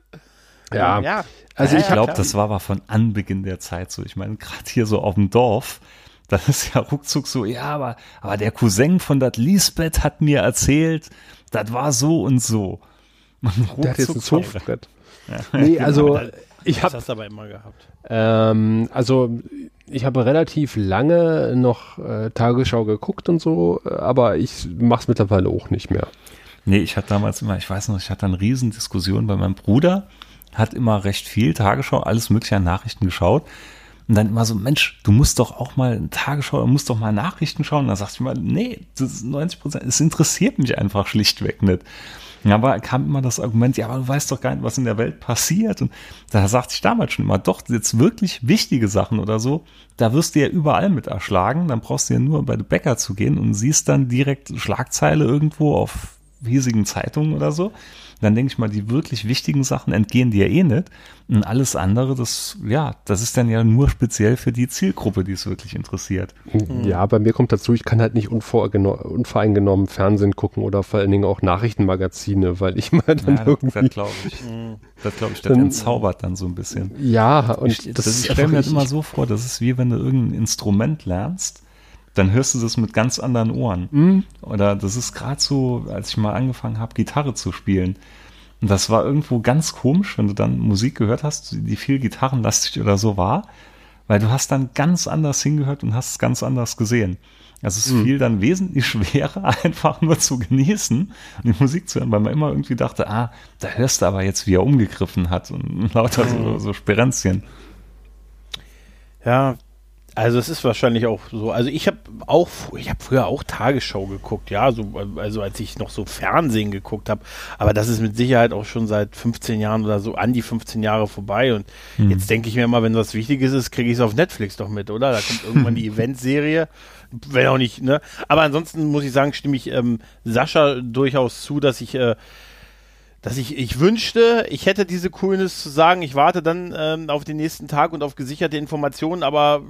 Ja, ja. also Ja, ich ja, glaube, das war aber von Anbeginn der Zeit so. Ich meine, gerade hier so auf dem Dorf, das ist ja ruckzuck so, ja, aber, aber der Cousin von dat Lisbeth hat mir erzählt, das war so und so. Und der hat jetzt ein ruckzuck- Surfbrett. Nee, also aber ich Das habe du aber immer gehabt. ähm, also ich habe relativ lange noch äh, Tagesschau geguckt und so, aber ich mache es mittlerweile auch nicht mehr. Nee, ich hatte damals immer, ich weiß noch, ich hatte eine Riesendiskussion bei meinem Bruder, hat immer recht viel Tagesschau, alles mögliche an Nachrichten geschaut. Und dann immer so, Mensch, du musst doch auch mal Tagesschau, du musst doch mal Nachrichten schauen. Und dann sagte ich mal, nee, das ist 90 Prozent, es interessiert mich einfach schlichtweg nicht. Ja, Aber kam immer das Argument, ja, aber du weißt doch gar nicht, was in der Welt passiert. Und da sagte ich damals schon immer, doch, jetzt wirklich wichtige Sachen oder so, da wirst du ja überall mit erschlagen. Dann brauchst du ja nur bei den Bäcker zu gehen und siehst dann direkt Schlagzeile irgendwo auf hiesigen Zeitungen oder so. Dann denke ich mal, die wirklich wichtigen Sachen entgehen dir eh nicht. Und alles andere, das, ja, das ist dann ja nur speziell für die Zielgruppe, die es wirklich interessiert. Ja, bei mir kommt dazu, ich kann halt nicht unvoreingenommen Fernsehen gucken oder vor allen Dingen auch Nachrichtenmagazine, weil ich mal dann Ja, das, irgendwie das glaube ich. Das glaube ich, das Dann- entzaubert dann so ein bisschen. ja und ich, das, das ist ich stelle mir halt immer so vor, das ist wie wenn du irgendein Instrument lernst, dann hörst du das mit ganz anderen Ohren. Mhm. Oder das ist gerade so, als ich mal angefangen habe, Gitarre zu spielen. Und das war irgendwo ganz komisch, wenn du dann Musik gehört hast, die viel gitarrenlastig oder so war, weil du hast dann ganz anders hingehört und hast es ganz anders gesehen. Also es Mhm. fiel dann wesentlich schwerer, einfach nur zu genießen und die Musik zu hören, weil man immer irgendwie dachte, ah, da hörst du aber jetzt, wie er umgegriffen hat und lauter so, so Sperenzchen. Ja, also es ist wahrscheinlich auch so. Also ich habe auch, ich habe früher auch Tagesschau geguckt, ja, so, also als ich noch so Fernsehen geguckt habe. Aber das ist mit Sicherheit auch schon seit 15 Jahren oder so an die 15 Jahre vorbei. Und jetzt denke ich mir immer, wenn was Wichtiges ist, kriege ich es auf Netflix doch mit, oder? Da kommt irgendwann die Eventserie. Wenn auch nicht, ne? Aber ansonsten muss ich sagen, stimme ich ähm, Sascha durchaus zu, dass ich äh, dass ich, ich wünschte, ich hätte diese Coolness zu sagen, ich warte dann ähm, auf den nächsten Tag und auf gesicherte Informationen, aber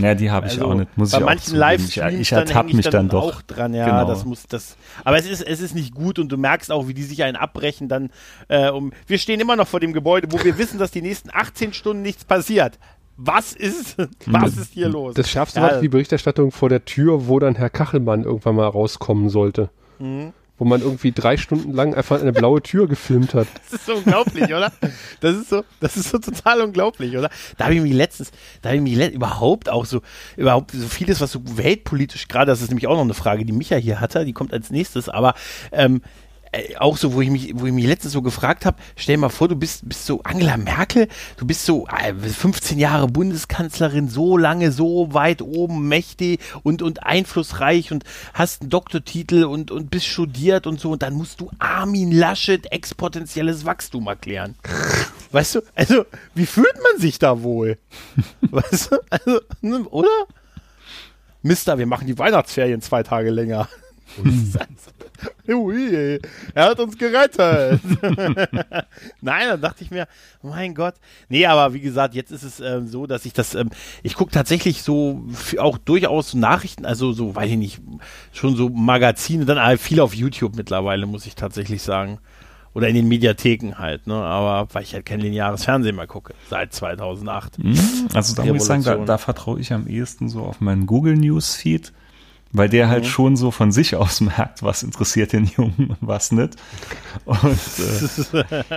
Ja, die habe ich also, auch nicht. Muss bei ich manchen. Livestreams ich, ich dann mich dann, doch. auch dran, ja, Genau. das muss das. Aber es ist es ist nicht gut und du merkst auch, wie die sich einen abbrechen dann. Äh, um, wir stehen immer noch vor dem Gebäude, wo wir wissen, dass die nächsten 18 Stunden nichts passiert. Was ist was ist hier los? Das schärfste Ja, war die Berichterstattung vor der Tür, wo dann Herr Kachelmann irgendwann mal rauskommen sollte. Mhm. Wo man irgendwie drei Stunden lang einfach eine blaue Tür gefilmt hat. Das ist so unglaublich, oder? Das ist so, das ist so total unglaublich, oder? Da habe ich mich letztens, da habe ich mich überhaupt auch so, überhaupt so vieles, was so weltpolitisch gerade, das ist nämlich auch noch eine Frage, die Micha hier hatte, die kommt als nächstes, aber ähm, äh, auch so, wo ich mich, wo ich mich letztens so gefragt habe, stell dir mal vor, du bist, bist so Angela Merkel, du bist so äh, 15 Jahre Bundeskanzlerin, so lange, so weit oben, mächtig und, und einflussreich und hast einen Doktortitel und, und bist studiert und so und dann musst du Armin Laschet exponentielles Wachstum erklären. Weißt du, also, wie fühlt man sich da wohl? Weißt du, also, ne, oder? Mister, wir machen die Weihnachtsferien zwei Tage länger. Ui, er hat uns gerettet. Nein, dann dachte ich mir, mein Gott. Nee, aber wie gesagt, jetzt ist es ähm, so, dass ich das, ähm, ich gucke tatsächlich so auch durchaus Nachrichten, also so, weiß ich nicht, schon so Magazine, dann halt viel auf YouTube mittlerweile, muss ich tatsächlich sagen. Oder in den Mediatheken halt, ne? Aber weil ich halt kein lineares Fernsehen mehr gucke, seit 2008. Mhm. Also da muss ich sagen, da, Revolution. da vertraue ich am ehesten so auf meinen Google News Feed, weil der Mhm. halt schon so von sich aus merkt, was interessiert den Jungen und was nicht. Und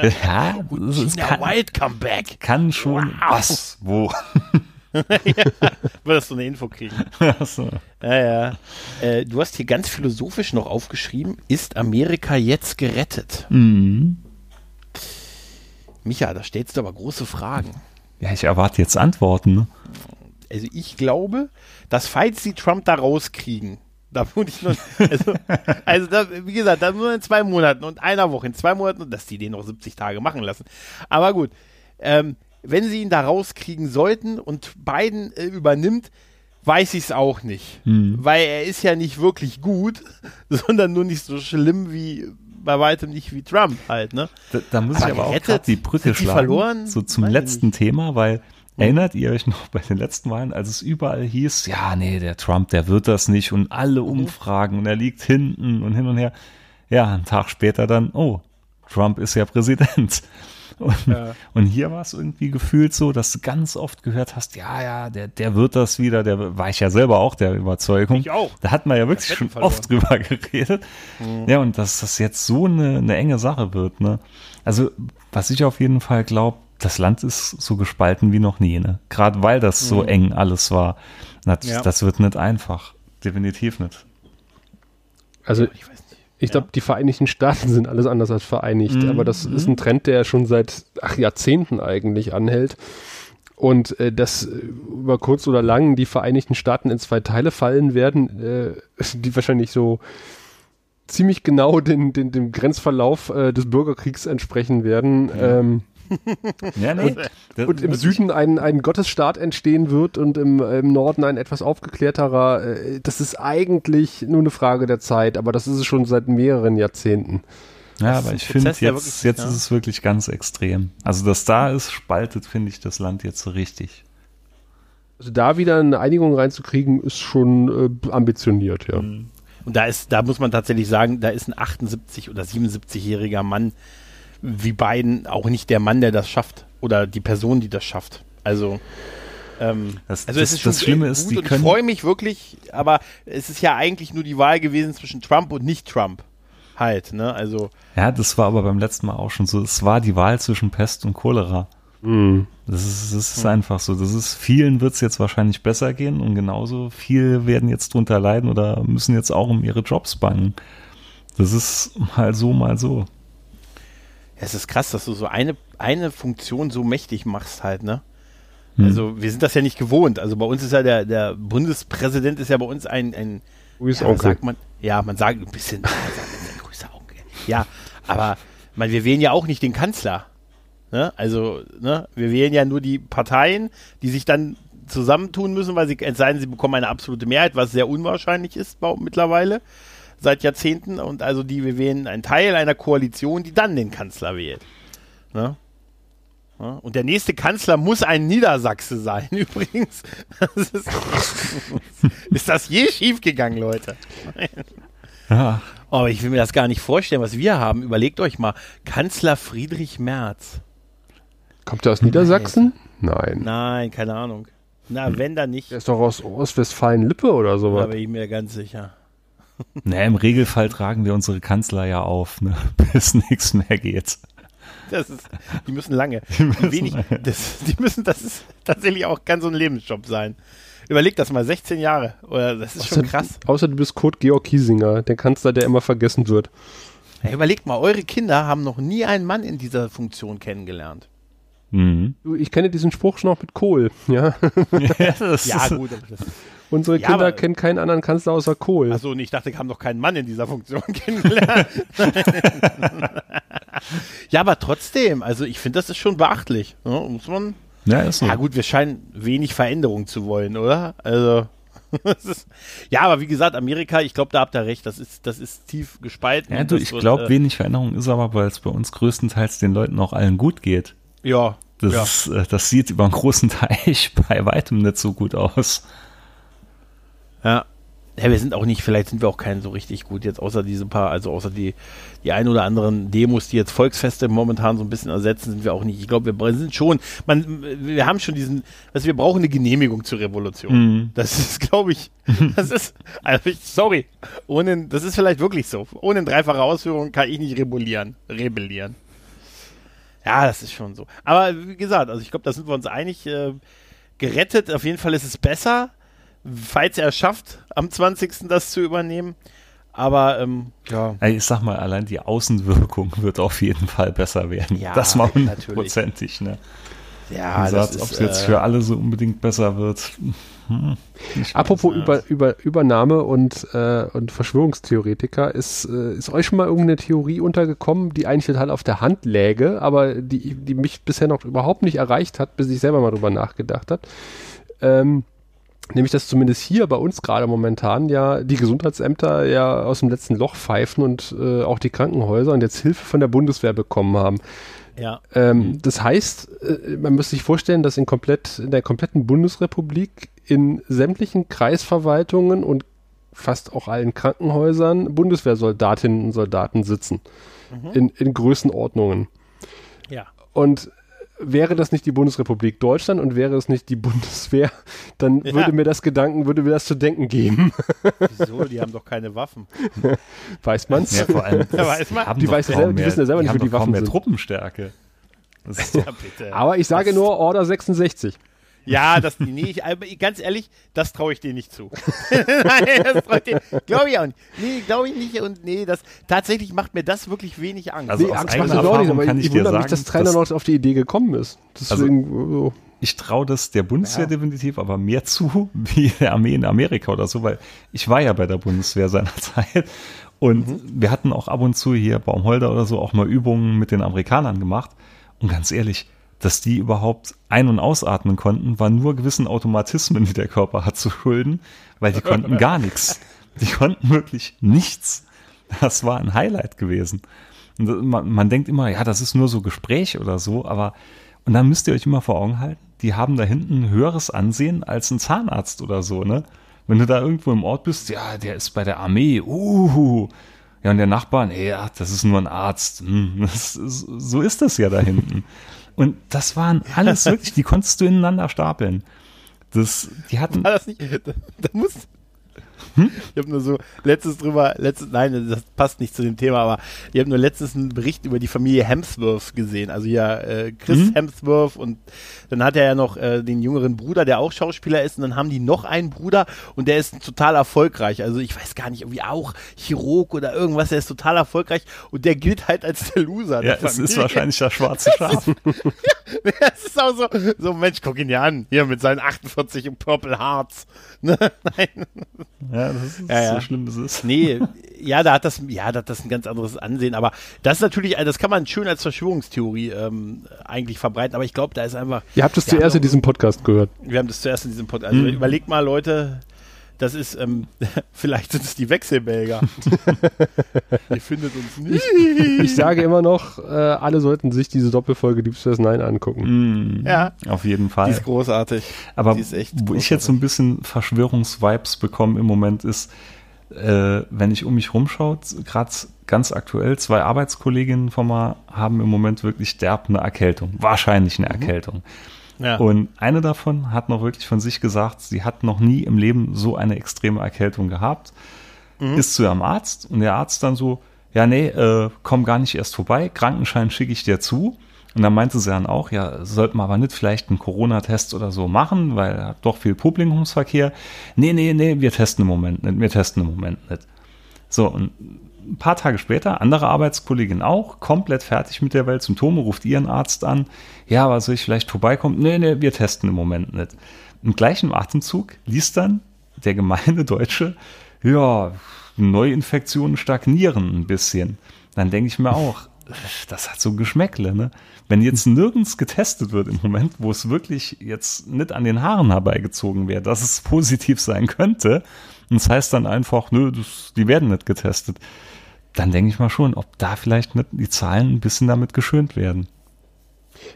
äh, ja, Gina kann, Wild Comeback. kann schon Wow. was, wo. Würdest du eine Info kriegen. so. Ja, ja. Äh, du hast hier ganz philosophisch noch aufgeschrieben, ist Amerika jetzt gerettet? mhm. Micha, da stellst du aber große Fragen. Ja, ich erwarte jetzt Antworten. Also ich glaube, dass falls sie Trump da rauskriegen, Da wohne ich noch. Also, also da, wie gesagt, da nur in zwei Monaten und einer Woche, in zwei Monaten, dass die den noch 70 Tage machen lassen. Aber gut, ähm, wenn sie ihn da rauskriegen sollten und Biden äh, übernimmt, weiß ich es auch nicht. Hm. Weil er ist ja nicht wirklich gut, sondern nur nicht so schlimm wie bei weitem nicht wie Trump halt, ne? Da, da muss Aber ich aber auch gerade die Brücke die schlagen. verloren? So zum ich letzten Thema, weil erinnert ihr euch noch bei den letzten Wahlen, als es überall hieß, ja, nee, der Trump, der wird das nicht und alle Mhm. Umfragen und er liegt hinten und hin und her. Ja, einen Tag später dann, oh, Trump ist ja Präsident. Und, und hier war es irgendwie gefühlt so, dass du ganz oft gehört hast, ja, ja, der, der wird das wieder, der war ich ja selber auch der Überzeugung. Ich auch. Da hat man ja wirklich schon verloren. oft drüber geredet. Ja, und dass das jetzt so eine, eine enge Sache wird, ne? Also, was ich auf jeden Fall glaube, das Land ist so gespalten wie noch nie, ne? Gerade weil das so eng alles war. Das, Ja. das wird nicht einfach. Definitiv nicht. Also Ich weiß nicht. ich glaube, die Vereinigten Staaten sind alles anders als vereinigt, Mhm. aber das ist ein Trend, der schon seit ach, Jahrzehnten eigentlich anhält. Und äh, dass über kurz oder lang die Vereinigten Staaten in zwei Teile fallen werden, äh, die wahrscheinlich so ziemlich genau den, den, dem Grenzverlauf äh, des Bürgerkriegs entsprechen werden. Ähm, Ja, nee. das- und im Süden ein, ein Gottesstaat entstehen wird und im, im Norden ein etwas aufgeklärterer. Äh, das ist eigentlich nur eine Frage der Zeit, aber das ist es schon seit mehreren Jahrzehnten. Ja, Das aber ich finde, jetzt, wirklich- jetzt ja. ist es wirklich ganz extrem. Also, dass da ist, spaltet, finde ich, das Land jetzt so richtig. Also da wieder eine Einigung reinzukriegen, ist schon äh, ambitioniert, ja. Und da ist, da muss man tatsächlich sagen, da ist ein 78 oder 77-jähriger Mann wie Biden auch nicht der Mann, der das schafft. Oder die Person, die das schafft. Also, ähm, Das- also das- es ist schon das Schlimme ist, gut die und ich können- freue mich wirklich, aber es ist ja eigentlich nur die Wahl gewesen zwischen Trump und nicht Trump. Halt, ne? Also, Ja, das war aber beim letzten Mal auch schon so. Es war die Wahl zwischen Pest und Cholera. Das ist, das ist einfach so. Das ist, vielen wird es jetzt wahrscheinlich besser gehen und genauso viele werden jetzt drunter leiden oder müssen jetzt auch um ihre Jobs bangen. Das ist mal so, mal so. Es ist krass, dass du so eine, eine Funktion so mächtig machst halt, ne? Hm. Also, wir sind das ja nicht gewohnt. Also, bei uns ist ja der, der Bundespräsident ist ja bei uns ein, ein Luis ja, sagt man? Ja, man sagt ein bisschen, man sagt ein größer Onkel. Ja, aber man, wir wählen ja auch nicht den Kanzler. Ne? Also, ne? wir wählen ja nur die Parteien, die sich dann zusammentun müssen, weil sie, denn, sie bekommen eine absolute Mehrheit, was sehr unwahrscheinlich ist mittlerweile, seit Jahrzehnten. Und also die, wir wählen einen Teil einer Koalition, die dann den Kanzler wählt. Ne? Und der nächste Kanzler muss ein Niedersachse sein, übrigens. Das ist, ist das je schiefgegangen, Leute? Ja, Oh, ich will mir das gar nicht vorstellen, was wir haben. Überlegt euch mal, Kanzler Friedrich Merz. Kommt der aus Niedersachsen? Nein. Nein, keine Ahnung. Na, wenn dann nicht, Der ist doch aus Ostwestfalen-Lippe oder da sowas. bin ich mir ganz sicher. ne, im Regelfall tragen wir unsere Kanzler ja auf, ne, bis nichts mehr geht. Das ist, die müssen lange. Die, wenig, das, die müssen, das ist tatsächlich auch kann so ein Lebensjob sein. Überleg das mal, 16 Jahre. Oder das ist schon Außer- krass. Außer du bist Kurt Georg Kiesinger, der Kanzler, der immer vergessen wird. Ja, überlegt mal, eure Kinder haben noch nie einen Mann in dieser Funktion kennengelernt. Mhm. Ich kenne diesen Spruch schon noch mit Kohl. Ja? ja, das Ja, gut. aber das- Unsere Ja, Kinder aber- kennen keinen anderen Kanzler außer Kohl. Achso, und ich dachte, wir haben noch keinen Mann in dieser Funktion kennengelernt. ja, aber trotzdem, also ich finde, das ist schon beachtlich. Ne? Muss man. ja, ist so. Ja, gut, wir scheinen wenig Veränderung zu wollen, oder? Also. ist, ja, aber wie gesagt, Amerika, ich glaube, da habt ihr recht, das ist, das ist tief gespalten. Ja, du, ich glaube, äh, wenig Veränderung ist aber, weil es bei uns größtenteils den Leuten auch allen gut geht. Ja, Das, ja. ist, äh, das sieht über einen großen Teich bei weitem nicht so gut aus. Ja. Ja, wir sind auch nicht, vielleicht sind wir auch keinen so richtig gut jetzt, außer diese paar, also außer die, die ein oder anderen Demos, die jetzt Volksfeste momentan so ein bisschen ersetzen, sind wir auch nicht. Ich glaube, wir sind schon, man, wir haben schon diesen, also wir brauchen eine Genehmigung zur Revolution. Mhm. Das ist, glaube ich, das ist, also ich, sorry, ohne, das ist vielleicht wirklich so. Ohne dreifache Ausführung kann ich nicht rebellieren, rebellieren. Ja, das ist schon so. Aber wie gesagt, also ich glaube, da sind wir uns einig, äh, gerettet, auf jeden Fall ist es besser, falls er es schafft, am 20. das zu übernehmen. Aber ähm, ja. Ey, Ich sag mal, allein die Außenwirkung wird auf jeden Fall besser werden. Ja, das mal natürlich. hundertprozentig. Ne? Ja, Wie das gesagt, ob es ist, jetzt äh, für alle so unbedingt besser wird. Hm, Apropos über, über, Übernahme und, äh, und Verschwörungstheoretiker, ist, äh, ist euch schon mal irgendeine Theorie untergekommen, die eigentlich total auf der Hand läge, aber die, die mich bisher noch überhaupt nicht erreicht hat, bis ich selber mal drüber nachgedacht habe? Ähm, nämlich, dass zumindest hier bei uns gerade momentan ja die Gesundheitsämter ja aus dem letzten Loch pfeifen und äh, auch die Krankenhäuser und jetzt Hilfe von der Bundeswehr bekommen haben. Ja. Ähm, das heißt, äh, man muss sich vorstellen, dass in, komplett, in der kompletten Bundesrepublik in sämtlichen Kreisverwaltungen und fast auch allen Krankenhäusern Bundeswehrsoldatinnen und Soldaten sitzen. In, in Größenordnungen. Ja. Und wäre das nicht die Bundesrepublik Deutschland und wäre es nicht die Bundeswehr, dann Ja. würde mir das Gedanken, würde mir das zu denken geben. Wieso? Die haben doch keine Waffen. Weiß man's? Ja, vor allem, Ja, weiß man. haben Die doch weiß selber- die mehr- wissen ja selber nicht, haben wie die doch kaum Waffen mehr sind. Truppenstärke. Ja. Aber ich sage nur Order 66. Ja, das, nee, ich, aber ganz ehrlich, das traue ich dir nicht zu. Nein, das traue ich dir, glaube ich auch nicht. Nee, glaube ich nicht und nee, das, tatsächlich macht mir das wirklich wenig Angst. Also nee, aus Angst macht das auch nicht, aber kann ich, ich wundere mich, dass Trainer noch auf die Idee gekommen ist. Deswegen, so. ich traue das der Bundeswehr definitiv aber mehr zu, wie der Armee in Amerika oder so, weil ich war ja bei der Bundeswehr seinerzeit und Mhm. wir hatten auch ab und zu hier Baumholder oder so auch mal Übungen mit den Amerikanern gemacht und ganz ehrlich, dass die überhaupt ein- und ausatmen konnten, war nur gewissen Automatismen, die der Körper hat zu schulden, weil die konnten gar nichts. Die konnten wirklich nichts. Das war ein Highlight gewesen. Und man, man denkt immer, ja, das ist nur so Gespräch oder so, aber und dann müsst ihr euch immer vor Augen halten, die haben da hinten ein höheres Ansehen als ein Zahnarzt oder so, ne? Wenn du da irgendwo im Ort bist, ja, der ist bei der Armee, uh, ja, und der Nachbar, nee, ja, das ist nur ein Arzt. Hm, ist, so ist das ja da hinten. Und das waren alles wirklich, die konntest du ineinander stapeln. Das, die hatten, War das nicht? Da, da muss. Ich habe nur so letztes drüber, letztes, nein, das passt nicht zu dem Thema, aber ich habe nur letztens einen Bericht über die Familie Hemsworth gesehen. Also ja, äh, Chris Mhm. Hemsworth und dann hat er ja noch äh, den jüngeren Bruder, der auch Schauspieler ist, und dann haben die noch einen Bruder und der ist total erfolgreich. Also ich weiß gar nicht, irgendwie auch Chirurg oder irgendwas, der ist total erfolgreich und der gilt halt als der Loser. ja, der es ist wahrscheinlich das schwarze Schaf. Es ist auch so, so Mensch, guck ihn dir an, hier mit seinen 48 im Purple Hearts. Ne? Nein. Ja, das ist Ja, ja. so schlimm, es ist. Nee, ja, da hat das, ja, da hat das ein ganz anderes Ansehen. Aber das ist natürlich, das kann man schön als Verschwörungstheorie ähm, eigentlich verbreiten. Aber ich glaube, da ist einfach. Ihr habt es Wir zuerst haben in diesem Podcast gehört. Wir haben das zuerst in diesem Podcast. Also überlegt mal, Leute, das ist, ähm, vielleicht sind es die Wechselbelger. Ihr findet uns nicht. Ich sage immer noch, äh, alle sollten sich diese Doppelfolge Deep Space Nine angucken. Mm, Ja. Auf jeden Fall. Die ist großartig. Aber die ist echt wo ich jetzt so ein bisschen Verschwörungsvibes bekomme im Moment ist, äh, wenn ich um mich rumschaue, gerade ganz aktuell, zwei Arbeitskolleginnen von mir haben im Moment wirklich derb eine Erkältung. Wahrscheinlich eine Erkältung. Ja. Und eine davon hat noch wirklich von sich gesagt, sie hat noch nie im Leben so eine extreme Erkältung gehabt. Ist zu ihrem Arzt und der Arzt dann so, ja, nee, äh, komm gar nicht erst vorbei, Krankenschein schicke ich dir zu. Und dann meinte sie dann auch, ja, sollten wir aber nicht vielleicht einen Corona-Test oder so machen, weil er hat doch viel Publikumsverkehr. Nee, nee, nee, wir testen im Moment nicht, wir testen im Moment nicht. So, und ein paar Tage später, andere Arbeitskollegin auch, komplett fertig mit der Welt, Symptome, ruft ihren Arzt an. Ja, aber soll ich vielleicht vorbeikommen? Nee, nee, wir testen im Moment nicht. Im gleichen Atemzug liest dann der gemeine Deutsche, ja, Neuinfektionen stagnieren ein bisschen. Dann denke ich mir auch, das hat so ein Geschmäckle, ne? Wenn jetzt nirgends getestet wird im Moment, wo es wirklich jetzt nicht an den Haaren herbeigezogen wäre, dass es positiv sein könnte, und das heißt dann einfach, nö, das, die werden nicht getestet, dann denke ich mal schon, ob da vielleicht die Zahlen ein bisschen damit geschönt werden.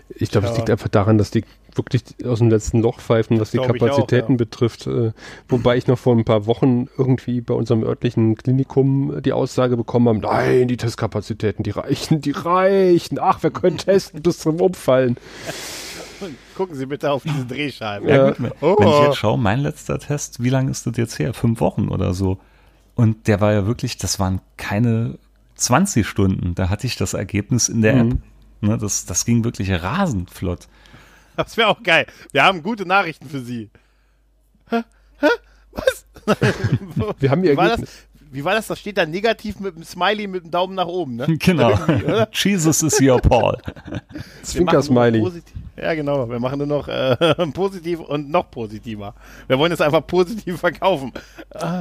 Ich glaube, es Ja. liegt einfach daran, dass die wirklich aus dem letzten Loch pfeifen, was die ich auch, Kapazitäten ja. betrifft. Äh, wobei ich noch vor ein paar Wochen irgendwie bei unserem örtlichen Klinikum die Aussage bekommen habe, nein, die Testkapazitäten, die reichen, die reichen. Ach, wir können testen bis zum Umfallen. Gucken Sie bitte auf diese Drehscheibe. Ja. gut, wenn, Oh. wenn ich jetzt schaue, mein letzter Test, wie lange ist das jetzt her? Fünf Wochen oder so. Und der war ja wirklich, das waren keine 20 Stunden. Da hatte ich das Ergebnis in der Mhm. App. Ne, das, das ging wirklich rasend flott. Das wäre auch geil. Wir haben gute Nachrichten für Sie. Hä? Hä? Was? Wir haben ihr Wie war das? Ergebnis. Wie war das? Das steht da negativ mit einem Smiley mit einem Daumen nach oben, ne? Genau. Jesus is your Paul. Zwinker-Smiley. Ja, genau. Wir machen nur noch äh, positiv und noch positiver. Wir wollen es einfach positiv verkaufen.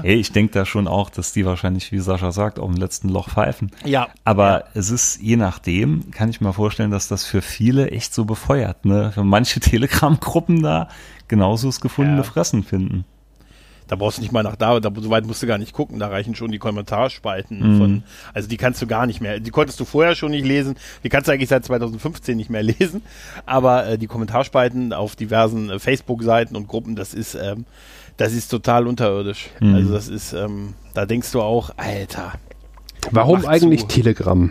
Hey, ich denke da schon auch, dass die wahrscheinlich, wie Sascha sagt, auf dem letzten Loch pfeifen. Ja. Aber Ja. es ist, je nachdem, kann ich mir vorstellen, dass das für viele echt so befeuert, ne? Für manche Telegram-Gruppen da genauso das gefundene Ja. Fressen finden. Da brauchst du nicht mal nach da, da so weit musst du gar nicht gucken, da reichen schon die Kommentarspalten Mhm. von, also die kannst du gar nicht mehr, die konntest du vorher schon nicht lesen, die kannst du eigentlich seit 2015 nicht mehr lesen, aber äh, die Kommentarspalten auf diversen äh, Facebook-Seiten und Gruppen, das ist, ähm, das ist total unterirdisch. Mhm. Also das ist, ähm, da denkst du auch, Alter, Warum eigentlich zu. Telegram?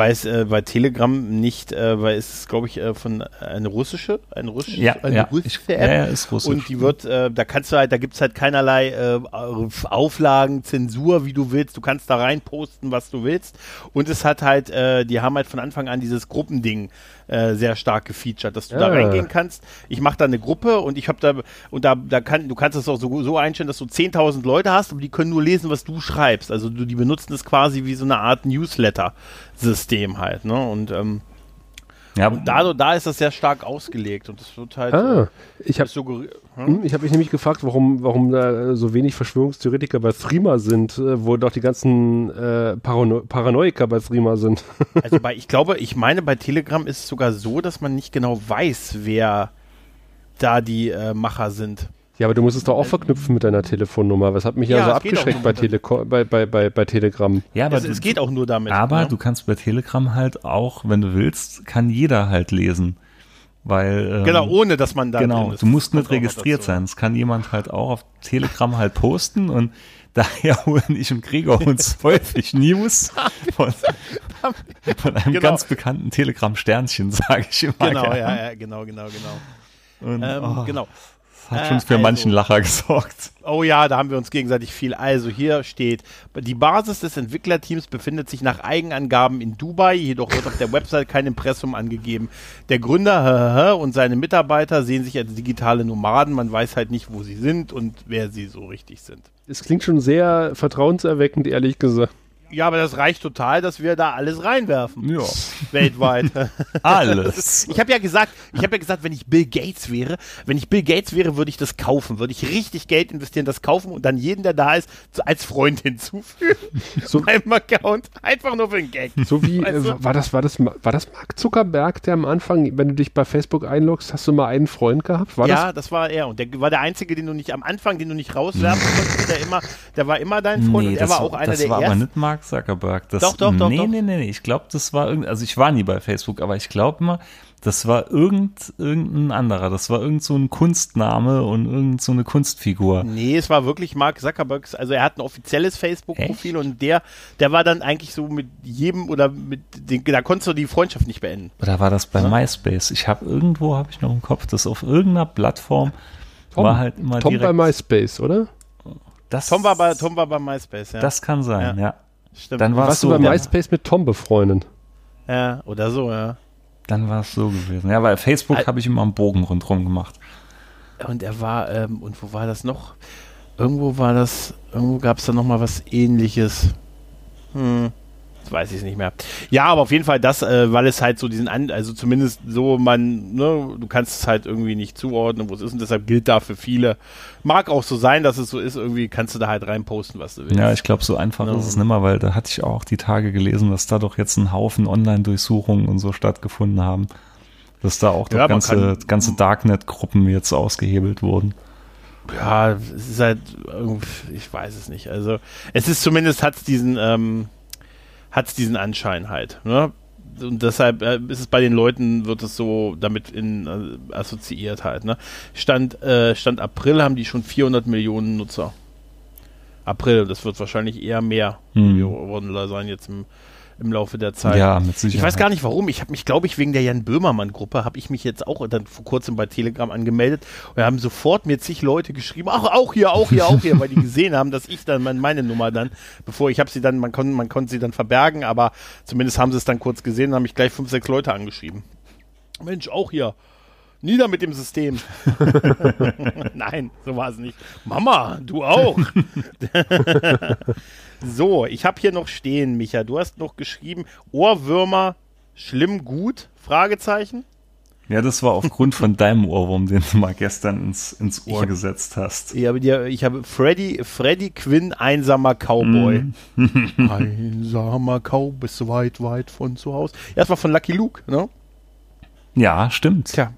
Weil es äh, bei Telegram nicht, äh, weil es ist, glaube ich, äh, von eine russische, eine russische, Ja, eine ja. russische Ich, App. ja, ja, ist russisch. Und die wird, äh, da kannst du halt, da gibt's halt keinerlei äh, Auflagen, Zensur, wie du willst. Du kannst da rein posten, was du willst. Und es hat halt, äh, die haben halt von Anfang an dieses Gruppending äh, sehr stark gefeatured, dass du da Ah. reingehen kannst. Ich mache da eine Gruppe und ich habe da und da, da kann, du kannst es auch so, so einstellen, dass du 10.000 Leute hast, aber die können nur lesen, was du schreibst. Also du, die benutzen es quasi wie so eine Art Newsletter-System halt. Ne? Und ähm, ja, und da, da ist das sehr stark ausgelegt und das wird halt. Ah, äh, ich habe hm? Hm, Ich habe mich nämlich gefragt, warum, warum da so wenig Verschwörungstheoretiker bei Threema sind, äh, wo doch die ganzen äh, Parano Paranoiker bei Threema sind. Also bei, ich glaube, ich meine, bei Telegram ist es sogar so, dass man nicht genau weiß, wer da die äh, Macher sind. Ja, aber du musst es doch auch verknüpfen mit deiner Telefonnummer. Was hat mich ja, Ja, so es abgeschreckt bei, Teleco bei, bei, bei, bei Telegram? ja, aber es, du- es geht auch nur damit. Aber ne? du kannst bei Telegram halt auch, wenn du willst, kann jeder halt lesen. Weil, ähm, Genau, ohne dass man da genau, drin ist. du musst nicht registriert sein. Das kann jemand halt auch auf Telegram halt posten und daher holen ich und Gregor uns häufig News von, von einem Genau. ganz bekannten Telegram-Sternchen, sage ich immer. Genau, gern. ja, ja, genau, genau, genau. Und, Ähm, oh, Genau. Das hat Äh, schon für also- manchen Lacher gesorgt. Oh ja, da haben wir uns gegenseitig viel. Also hier steht, die Basis des Entwicklerteams befindet sich nach Eigenangaben in Dubai, jedoch wird auf der Website kein Impressum angegeben. Der Gründer und seine Mitarbeiter sehen sich als digitale Nomaden. Man weiß halt nicht, wo sie sind und wer sie so richtig sind. Es klingt schon sehr vertrauenserweckend, ehrlich gesagt. Ja, aber das reicht total, dass wir da alles reinwerfen. Ja, Weltweit. alles. Ich habe ja gesagt, ich habe ja gesagt, wenn ich Bill Gates wäre, wenn ich Bill Gates wäre, würde ich das kaufen, würde ich richtig Geld investieren, das kaufen und dann jeden, der da ist, als Freund hinzufügen. So- Meinem Account. Einfach nur für den Gag. So wie, Weißt du? äh, war, das, war, das, war das Mark Zuckerberg, der am Anfang, wenn du dich bei Facebook einloggst, hast du mal einen Freund gehabt? War ja, das? war er. Und der war der Einzige, den du nicht am Anfang, den du nicht rauswerfen konntest, der immer, der war immer dein Freund und er das war auch einer das der war aber ersten. nicht Mark Zuckerberg. Das, Doch, doch, doch, Nee, doch. nee, nee, nee. Ich glaube, das war irgend, also ich war nie bei Facebook, aber ich glaube mal, das war irgend, irgendein anderer. Das war irgend so ein Kunstname und irgend so eine Kunstfigur. Nee, es war wirklich Mark Zuckerbergs, also er hat ein offizielles Facebook-Profil und der, der war dann eigentlich so mit jedem oder mit den, da konntest du die Freundschaft nicht beenden. Oder war das bei MySpace? Ich habe irgendwo, habe ich noch im Kopf, das auf irgendeiner Plattform Tom, war halt immer Tom direkt. bei MySpace, oder? das, Tom war bei, Tom war bei MySpace, ja. Das kann sein, ja. Stimmt. Dann war es Warst du so. bei ja. MySpace mit Tom befreundet? ja, oder so, ja. Dann war es so gewesen. Ja, weil Facebook habe ich immer einen Bogen rundherum gemacht. Und er war, ähm, und wo war das noch? Irgendwo war das, irgendwo gab es da nochmal was ähnliches. Hm. Weiß ich nicht mehr. Ja, aber auf jeden Fall das, äh, weil es halt so diesen, An also zumindest so man, ne, du kannst es halt irgendwie nicht zuordnen, wo es ist und deshalb gilt da für viele. Mag auch so sein, dass es so ist, irgendwie kannst du da halt reinposten, was du willst. Ja, ich glaube, so einfach Ja. ist es nimmer, weil da hatte ich auch die Tage gelesen, dass da doch jetzt ein Haufen Online-Durchsuchungen und so stattgefunden haben. Dass da auch Ja, ganze, kann- ganze Darknet-Gruppen jetzt ausgehebelt wurden. Ja, es ist halt, ich weiß es nicht. Also, es ist zumindest, hat es diesen, ähm, hat's diesen Anschein halt. Ne? Und deshalb äh, ist es bei den Leuten, wird es so damit in, äh, assoziiert halt. Ne? Stand, äh, Stand April haben die schon 400 Millionen Nutzer. April, das wird wahrscheinlich eher mehr Hm. geworden sein jetzt im, im Laufe der Zeit. Ja, mit Sicherheit. Ich weiß gar nicht warum. Ich habe mich, glaube ich, wegen der Jan Böhmermann-Gruppe, habe ich mich jetzt auch dann vor kurzem bei Telegram angemeldet und haben sofort mir zig Leute geschrieben, ach, auch hier, auch hier, auch hier, weil die gesehen haben, dass ich dann mein- meine Nummer dann, bevor ich habe sie dann, man konnte man konnte sie dann verbergen, aber zumindest haben sie es dann kurz gesehen und haben mich gleich fünf, sechs Leute angeschrieben. Mensch, auch hier. Nieder mit dem System. Nein, so war es nicht. Mama, du auch. so, ich habe hier noch stehen, Micha. Du hast noch geschrieben, Ohrwürmer schlimm gut? Fragezeichen. Ja, das war aufgrund von deinem Ohrwurm, den du mal gestern ins, ins Ohr hab, gesetzt hast. Ich habe, ich habe Freddy, Freddy Quinn, einsamer Cowboy. Mm. einsamer Cowboy, bist weit, weit von zu Hause. Ja, das war von Lucky Luke, ne? Ja, stimmt. Tja.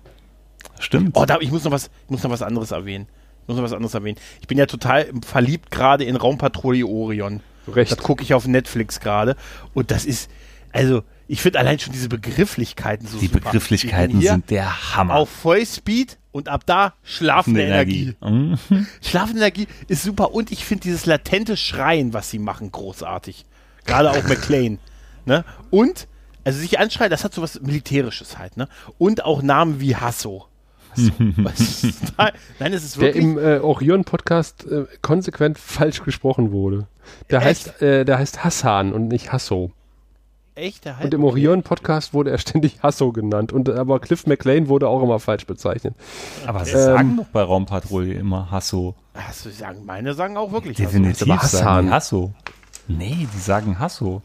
Stimmt. Oh, da, ich muss noch was, ich muss noch was anderes erwähnen. Ich muss noch was anderes erwähnen. Ich bin ja total verliebt gerade in Raumpatrouille Orion. Recht. Das gucke ich auf Netflix gerade. Und das ist, also, ich finde allein schon diese Begrifflichkeiten so Die super. Begrifflichkeiten sind der Hammer. Auf Vollspeed und ab da schlafende Energie. Mhm. Schlafende Energie ist super und ich finde dieses latente Schreien, was sie machen, großartig. Gerade auch McLean. Ne? Und, also sich anschreien, das hat so was Militärisches halt. Ne? Und auch Namen wie Hasso. Hasso. Was ist da- Nein, es ist Der wirklich. im äh, Orion-Podcast äh, konsequent falsch gesprochen wurde. Der Echt? heißt, äh, der heißt Hassan und nicht Hasso. echt, der Und im Orion-Podcast wurde er ständig Hasso genannt. Und, aber Cliff McLean wurde auch immer falsch bezeichnet. Aber sie Ähm, sagen doch bei Raumpatrouille immer Hasso. Hast du sagen, meine sagen auch wirklich Hasso. Definitiv Hassan. Hasso. Nee, die sagen Hasso.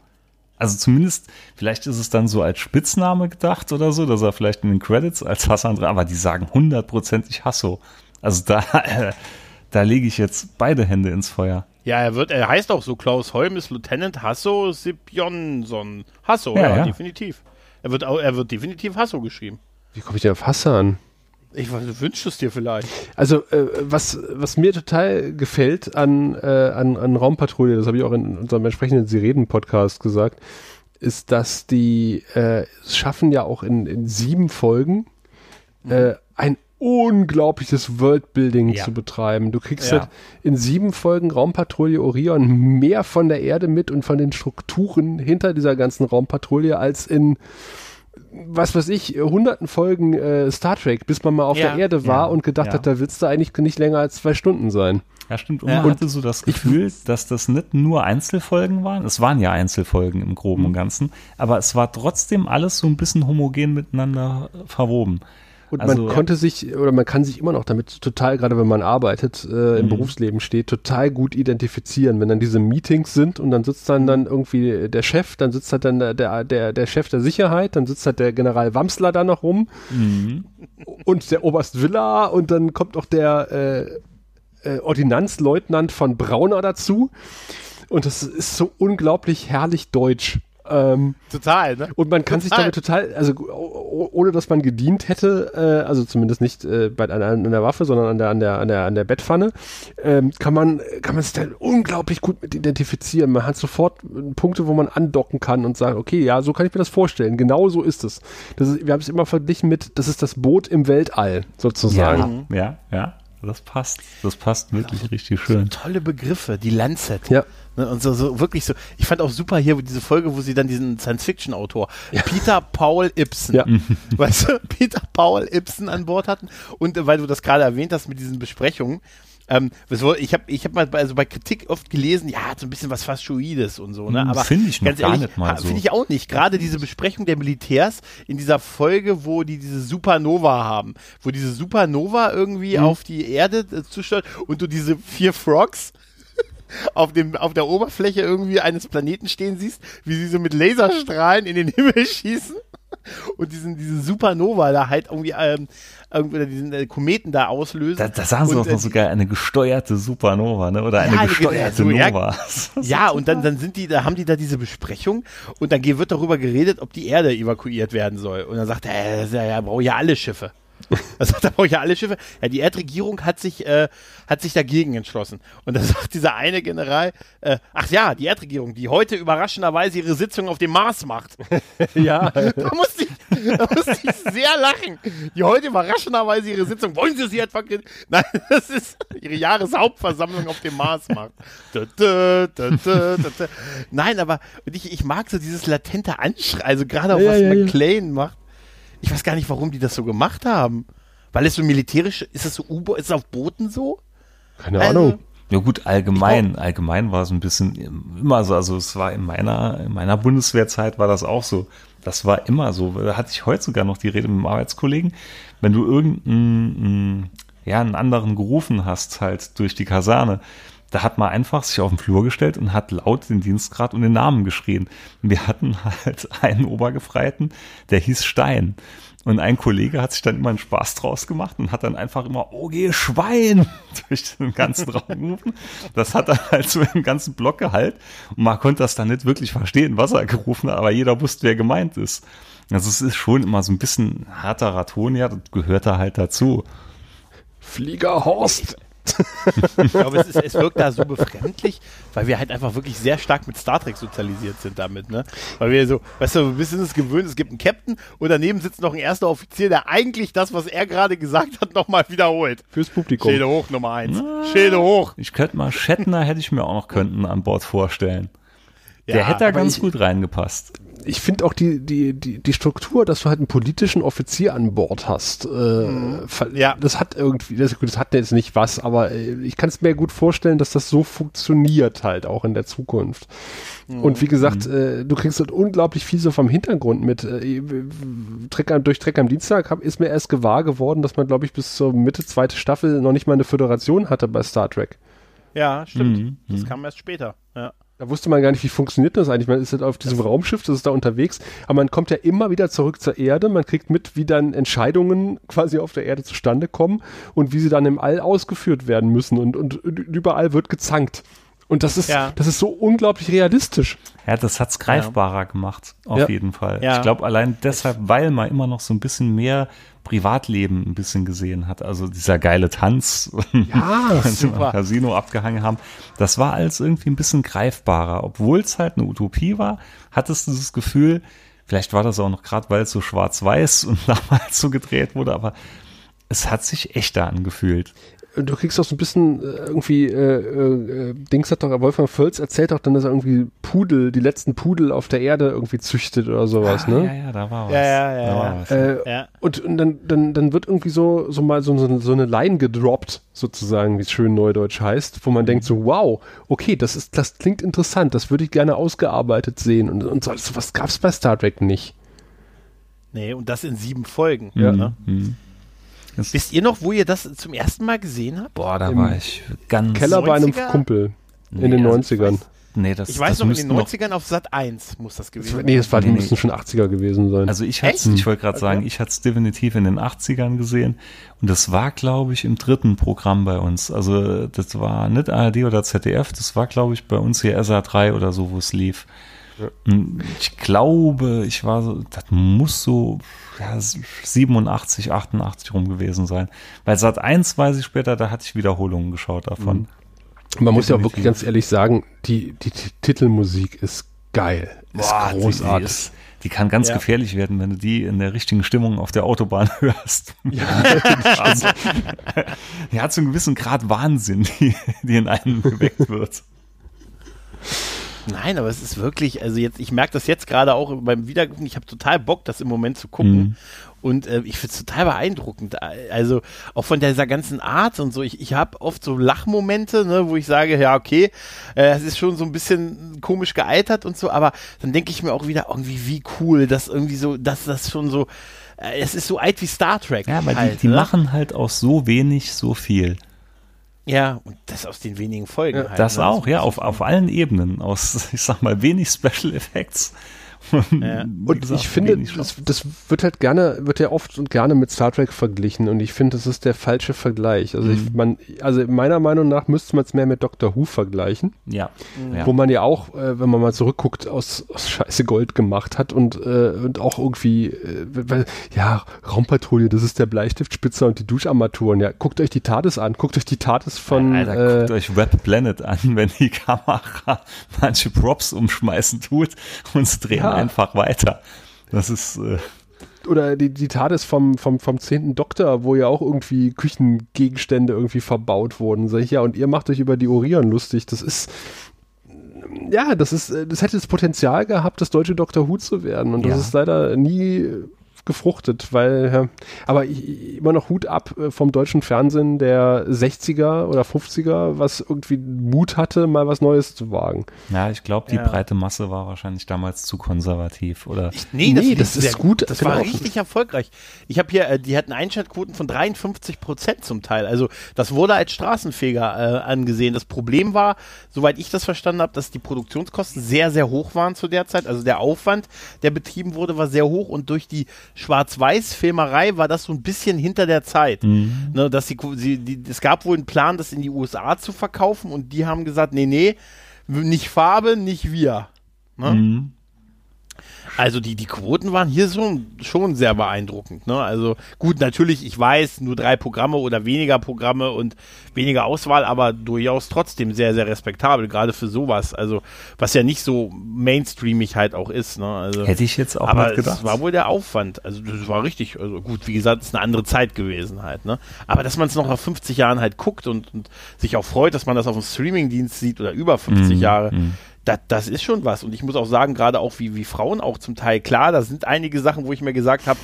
Also zumindest, vielleicht ist es dann so als Spitzname gedacht oder so, dass er vielleicht in den Credits als Hassan drin, aber die sagen hundertprozentig Hasso. Also da, äh, da lege ich jetzt beide Hände ins Feuer. Ja, er wird, er heißt auch so, Klaus Holm ist Lieutenant Hasso Sipjonsson. Hasso, Ja, ja, ja. definitiv. Er wird, auch, er wird definitiv Hasso geschrieben. Wie komme ich denn auf Hassan? Ich weiß, wünschst es dir vielleicht. Also, äh, was, was mir total gefällt an, äh, an, an Raumpatrouille, das habe ich auch in unserem entsprechenden Sie reden-Podcast gesagt, ist, dass die äh, es schaffen ja auch in, in sieben Folgen äh, ein unglaubliches Worldbuilding Ja. zu betreiben. Du kriegst Ja. halt in sieben Folgen Raumpatrouille Orion mehr von der Erde mit und von den Strukturen hinter dieser ganzen Raumpatrouille als in was weiß ich, hunderten Folgen äh, Star Trek, bis man mal auf Ja. der Erde war Ja. und gedacht Ja. hat, da willst du eigentlich nicht länger als zwei Stunden sein. Ja, stimmt. Und Ja. man hatte so das Gefühl, dass das nicht nur Einzelfolgen waren. Es waren ja Einzelfolgen im Groben und Ganzen, aber es war trotzdem alles so ein bisschen homogen miteinander verwoben. Und Also, man konnte sich, oder man kann sich immer noch damit total, gerade wenn man arbeitet, äh, im Mhm. Berufsleben steht, total gut identifizieren. Wenn dann diese Meetings sind und dann sitzt dann, dann irgendwie der Chef, dann sitzt halt dann der, der, der, der Chef der Sicherheit, dann sitzt halt der General Wamsler da noch rum Mhm. und der Oberst Villa und dann kommt auch der äh, äh, Ordinanzleutnant von Brauner dazu. Und das ist so unglaublich herrlich deutsch. Ähm, Total, ne? und man kann sich Total. damit total, also ohne dass man gedient hätte, äh, also zumindest nicht äh, bei an, an der Waffe, sondern an der an der an der an der Bettpfanne, ähm, kann man kann man sich da unglaublich gut mit identifizieren. Man hat sofort äh, Punkte, wo man andocken kann und sagen, okay, ja, so kann ich mir das vorstellen. Genau so ist es. Das ist wir haben es immer verglichen mit, das ist das Boot im Weltall sozusagen. Ja, ja, ja, das passt. Das passt wirklich richtig schön. Tolle Begriffe, die Lancet. Ja. Ne, und so, so wirklich so. Ich fand auch super hier diese Folge, wo sie dann diesen Science-Fiction-Autor Peter Paul Ibsen, Ja. weißt du, Peter Paul Ibsen an Bord hatten. Und weil du das gerade erwähnt hast mit diesen Besprechungen, ähm, ich habe ich hab mal bei, also bei Kritik oft gelesen, ja, hat so ein bisschen was Faschoides und so, ne? Hm, Aber find ich noch ganz gar ehrlich, nicht mal ha- so. Finde ich auch nicht. Gerade diese Besprechung der Militärs in dieser Folge, wo die diese Supernova haben, wo diese Supernova irgendwie Hm. auf die Erde äh, zusteuert und du diese vier Frogs auf, dem, auf der Oberfläche irgendwie eines Planeten stehen siehst, wie sie so mit Laserstrahlen in den Himmel schießen und diesen, diese Supernova da halt irgendwie, ähm, irgendwie diesen äh, Kometen da auslösen. Da, da sagen sie Und, auch noch äh, sogar eine gesteuerte Supernova, ne? Oder eine Ja, eine gesteuerte ja. Nova. Ja, und dann, dann sind die, da haben die da diese Besprechung und dann wird darüber geredet, ob die Erde evakuiert werden soll. Und dann sagt er, äh, das ja, ja, braucht ja alle Schiffe. Er sagt, da brauche ich ja alle Schiffe. Ja, die Erdregierung hat sich, äh, hat sich dagegen entschlossen. Und dann sagt dieser eine General, äh, ach ja, die Erdregierung, die heute überraschenderweise ihre Sitzung auf dem Mars macht. Ja. Da musste ich, da musste ich sehr lachen. Die heute überraschenderweise ihre Sitzung, wollen Sie sie etwa, nein, das ist ihre Jahreshauptversammlung auf dem Mars macht. Dö, dö, dö. Nein, aber ich, ich mag so dieses latente Anschreien, also gerade auch Ja, was ja, ja. McLean macht. Ich weiß gar nicht, warum die das so gemacht haben. Weil es so militärisch, ist es so U-Boot, ist es auf Booten so? Keine Also, Ahnung. Ja gut, allgemein, allgemein war es ein bisschen immer so, also es war in meiner, in meiner Bundeswehrzeit war das auch so, Das war immer so. Da hatte ich heute sogar noch die Rede mit dem Arbeitskollegen. Wenn du irgendeinen, ja, einen anderen gerufen hast, halt durch die Kaserne, da hat man einfach sich auf den Flur gestellt und hat laut den Dienstgrad und den Namen geschrien. Wir hatten halt einen Obergefreiten, der hieß Stein. Und ein Kollege hat sich dann immer einen Spaß draus gemacht und hat dann einfach immer, oh geh Schwein, durch den ganzen Raum gerufen. Das hat dann halt so im ganzen Block gehalten. Und man konnte das dann nicht wirklich verstehen, was er gerufen hat, aber jeder wusste, wer gemeint ist. Also es ist schon immer so ein bisschen härterer Ton, ja, das gehört da halt dazu. Flieger Horst. Ich glaube, es, ist, es wirkt da so befremdlich, weil wir halt einfach wirklich sehr stark mit Star Trek sozialisiert sind damit, ne? Weil wir so, weißt du, wir sind es gewöhnt, es gibt einen Captain und daneben sitzt noch ein erster Offizier, der eigentlich das, was er gerade gesagt hat, nochmal wiederholt. Fürs Publikum. Schilde hoch, Nummer eins. Schilde hoch. Ich könnte mal, Shatner hätte ich mir auch noch könnten an Bord vorstellen. Der Ja, hätte da ganz ich- gut reingepasst. Ich finde auch die, die, die, die Struktur, dass du halt einen politischen Offizier an Bord hast, äh, ver- Ja. das hat irgendwie, das, gut, das hat jetzt nicht was, aber äh, ich kann es mir gut vorstellen, dass das so funktioniert halt auch in der Zukunft. Und wie gesagt, äh, du kriegst halt unglaublich viel so vom Hintergrund mit. Äh, Treck, am- durch Treck am Dienstag hab, ist mir erst gewahr geworden, dass man, glaube ich, bis zur Mitte zweite Staffel noch nicht mal eine Föderation hatte bei Star Trek. Ja, stimmt. Mhm, Das kam erst später. Ja. Da wusste man gar nicht, wie funktioniert das eigentlich. Man ist halt auf diesem Raumschiff, das ist da unterwegs, aber man kommt ja immer wieder zurück zur Erde. Man kriegt mit, wie dann Entscheidungen quasi auf der Erde zustande kommen und wie sie dann im All ausgeführt werden müssen. Und, und überall wird gezankt. Und das ist, Ja. das ist so unglaublich realistisch. Ja, das hat's greifbarer gemacht, auf Ja. jeden Fall. Ja. Ich glaube allein deshalb, weil man immer noch so ein bisschen mehr Privatleben ein bisschen gesehen hat. Also dieser geile Tanz, Ja, sie super. im Casino abgehangen haben, das war alles irgendwie ein bisschen greifbarer. Obwohl es halt eine Utopie war, hattest du das Gefühl, vielleicht war das auch noch gerade, weil es so schwarz-weiß und damals so gedreht wurde, aber es hat sich echter angefühlt. du kriegst auch so ein bisschen äh, irgendwie, äh, äh, Dings hat doch, Wolfgang Völz erzählt doch dann, dass er irgendwie Pudel, die letzten Pudel auf der Erde irgendwie züchtet oder sowas, Ah, ne? Ja, ja, da war was. Ja, ja, ja, da war ja. was. Äh, Ja. Und, und dann, dann, dann wird irgendwie so, so mal so, so, eine Line gedroppt, sozusagen, wie es schön neudeutsch heißt, wo man denkt so, wow, okay, das ist, das klingt interessant, das würde ich gerne ausgearbeitet sehen. Und, und so, was gab's bei Star Trek nicht? Nee, und das in sieben Folgen. Ja. Ne? Hm. Das- Wisst ihr noch, wo ihr das zum ersten Mal gesehen habt? Boah, da Im war ich ganz. Keller bei einem 90er? Kumpel in Nee, den also 90ern. Nee, das, Ich weiß das noch, in den noch 90ern auf Sat 1 muss das gewesen sein. Nee, das war, die Nee, müssen nee. schon 80er gewesen sein. Also ich hatte ich wollte gerade Okay. sagen, ich hatte es definitiv in den 80ern gesehen und das war, glaube ich, im dritten Programm bei uns. Also das war nicht ARD oder ZDF, das war, glaube ich, bei uns hier SA3 oder so, wo es lief. Ich glaube, ich war so, das muss so ja, 87, 88 rum gewesen sein. Bei Sat 1 weiß ich später, da hatte ich Wiederholungen geschaut davon. Man muss ja auch definitiv. wirklich ganz ehrlich sagen, die, die, Titelmusik ist geil. Ist Boah, die- großartig. Die, ist, die kann ganz Ja. gefährlich werden, wenn du die in der richtigen Stimmung auf der Autobahn hörst. also, die hat so einen gewissen Grad Wahnsinn, die, die in einem geweckt wird. Nein, aber es ist wirklich, also jetzt, ich merke das jetzt gerade auch beim Wiedergucken, ich habe total Bock, das im Moment zu gucken. Mhm. Und äh, ich finde es total beeindruckend. Also auch von dieser ganzen Art und so. Ich, ich habe oft so Lachmomente, ne, wo ich sage, ja, okay, äh, es ist schon so ein bisschen komisch gealtert und so, aber dann denke ich mir auch wieder, irgendwie, wie cool, dass irgendwie so, dass das schon so, äh, es ist so alt wie Star Trek. Ja, aber halt, die, die ne? machen halt aus so wenig so viel. Ja, und das aus den wenigen Folgen Ja, halt. Das ne? auch, ja, auf, auf allen Ebenen. Aus, ich sag mal, wenig Special Effects. Ja. Und ich finde, das, das wird halt gerne, wird ja oft und gerne mit Star Trek verglichen und ich finde, das ist der falsche Vergleich. Also ich, man, also meiner Meinung nach müsste man es mehr mit Doctor Who vergleichen, Ja. ja. wo man ja auch, äh, wenn man mal zurückguckt, aus, aus Scheiße Gold gemacht hat und, äh, und auch irgendwie, äh, weil, ja, Raumpatrouille, das ist der Bleistiftspitzer und die Duscharmaturen. Ja, guckt euch die TARDIS an, guckt euch die TARDIS von, Alter, guckt äh, euch Web Planet an, wenn die Kamera manche Props umschmeißen tut und sie drehen Ja. Einfach weiter. Das ist, äh, oder die, die TARDIS vom, vom, vom 10. Doktor, wo ja auch irgendwie Küchengegenstände irgendwie verbaut wurden. Sag ich, ja, und ihr macht euch über die Orion lustig. Das ist, ja, das ist, äh, das hätte das Potenzial gehabt, das deutsche Doctor Who zu werden. Und das Ja. ist leider nie gefruchtet, weil, aber immer noch Hut ab äh, vom deutschen Fernsehen der 60er oder 50er, was irgendwie Mut hatte, mal was Neues zu wagen. Ja, ich glaube, die Ja. breite Masse war wahrscheinlich damals zu konservativ, oder? Ich, nee, Nee, das, das ist ist sehr gut, Das genau. war richtig erfolgreich. Ich habe hier, äh, die hatten Einschaltquoten von 53 Prozent zum Teil. Also das wurde als Straßenfeger äh, angesehen. Das Problem war, soweit ich das verstanden habe, dass die Produktionskosten sehr, sehr hoch waren zu der Zeit. Also der Aufwand, der betrieben wurde, war sehr hoch und durch die Schwarz-Weiß-Filmerei war das so ein bisschen hinter der Zeit. Ne, dass die, sie, die, es gab wohl einen Plan, das in die USA zu verkaufen und die haben gesagt, nee, nee, nicht Farbe, nicht wir. Ne? Mhm. Also die, die Quoten waren hier so, schon sehr beeindruckend. Ne? Also gut, natürlich, ich weiß, nur drei Programme oder weniger Programme und weniger Auswahl, aber durchaus trotzdem sehr, sehr respektabel, gerade für sowas. Also was ja nicht so mainstreamig halt auch ist. Ne? Also, Hätte ich jetzt auch aber nicht gedacht. es war wohl der Aufwand. Also das war richtig, also gut, wie gesagt, es ist eine andere Zeit gewesen halt. Ne? Aber dass man es noch nach 50 Jahren halt guckt und, und sich auch freut, dass man das auf dem Streamingdienst sieht oder über 50 Mhm, Jahre, mhm. Das, das ist schon was. Und ich muss auch sagen, gerade auch wie, wie Frauen auch zum Teil, klar, da sind einige Sachen, wo ich mir gesagt habe,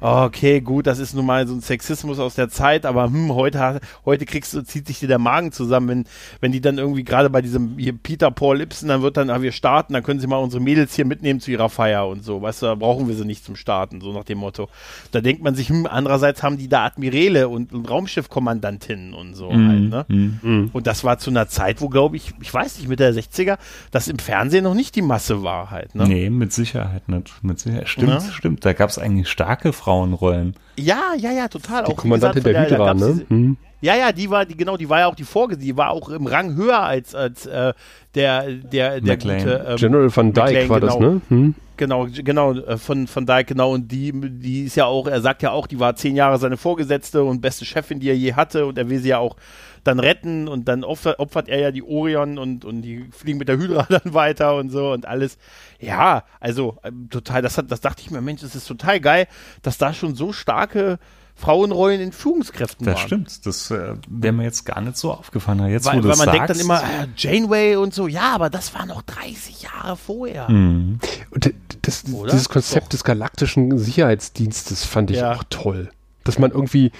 okay, gut, das ist nun mal so ein Sexismus aus der Zeit, aber hm, heute, heute kriegst du, zieht sich dir der Magen zusammen, wenn, wenn die dann irgendwie gerade bei diesem hier Peter Paul Ibsen, dann wird dann, ah, wir starten, dann können sie mal unsere Mädels hier mitnehmen zu ihrer Feier und so, weißt du, da brauchen wir sie nicht zum Starten, so nach dem Motto. Da denkt man sich, hm, andererseits haben die da Admirale und, und Raumschiffkommandantinnen und so halt, ne? Mhm. Und das war zu einer Zeit, wo, glaube ich, ich weiß nicht, mit der 60er, das im Fernsehen noch nicht die Masse war halt. Ne? Nee, mit Sicherheit nicht. Mit Sicherheit. Stimmt, Ja. stimmt. Da gab es eigentlich starke Frauenrollen. Ja, ja, ja, total. Die Auch, Kommandantin gesagt, der da Hydra, ne? diese- Hm. Ja, ja, die war, die, genau, die war ja auch die Vorgesetzte, die war auch im Rang höher als, als äh, der, der, der McLean. gute, ähm, General van Dyke McLean, war das, genau. ne? Hm. Genau, genau, äh, von, von Dyke, genau. Und die, die ist ja auch, er sagt ja auch, die war zehn Jahre seine Vorgesetzte und beste Chefin, die er je hatte. Und er will sie ja auch dann retten. Und dann opfert, opfert er ja die Orion und, und die fliegen mit der Hydra dann weiter und so und alles. Ja, also ähm, total, das, hat, das dachte ich mir, Mensch, das ist total geil, dass da schon so starke Frauenrollen in Führungskräften Das waren. stimmt. Das äh, wäre mir jetzt gar nicht so aufgefallen. Jetzt, Weil, wo du weil man sagst, denkt dann immer, äh, Janeway und so, ja, aber das war noch 30 Jahre vorher. Mhm. Und das, dieses Konzept Doch. des galaktischen Sicherheitsdienstes fand ich Ja. auch toll. Dass man irgendwie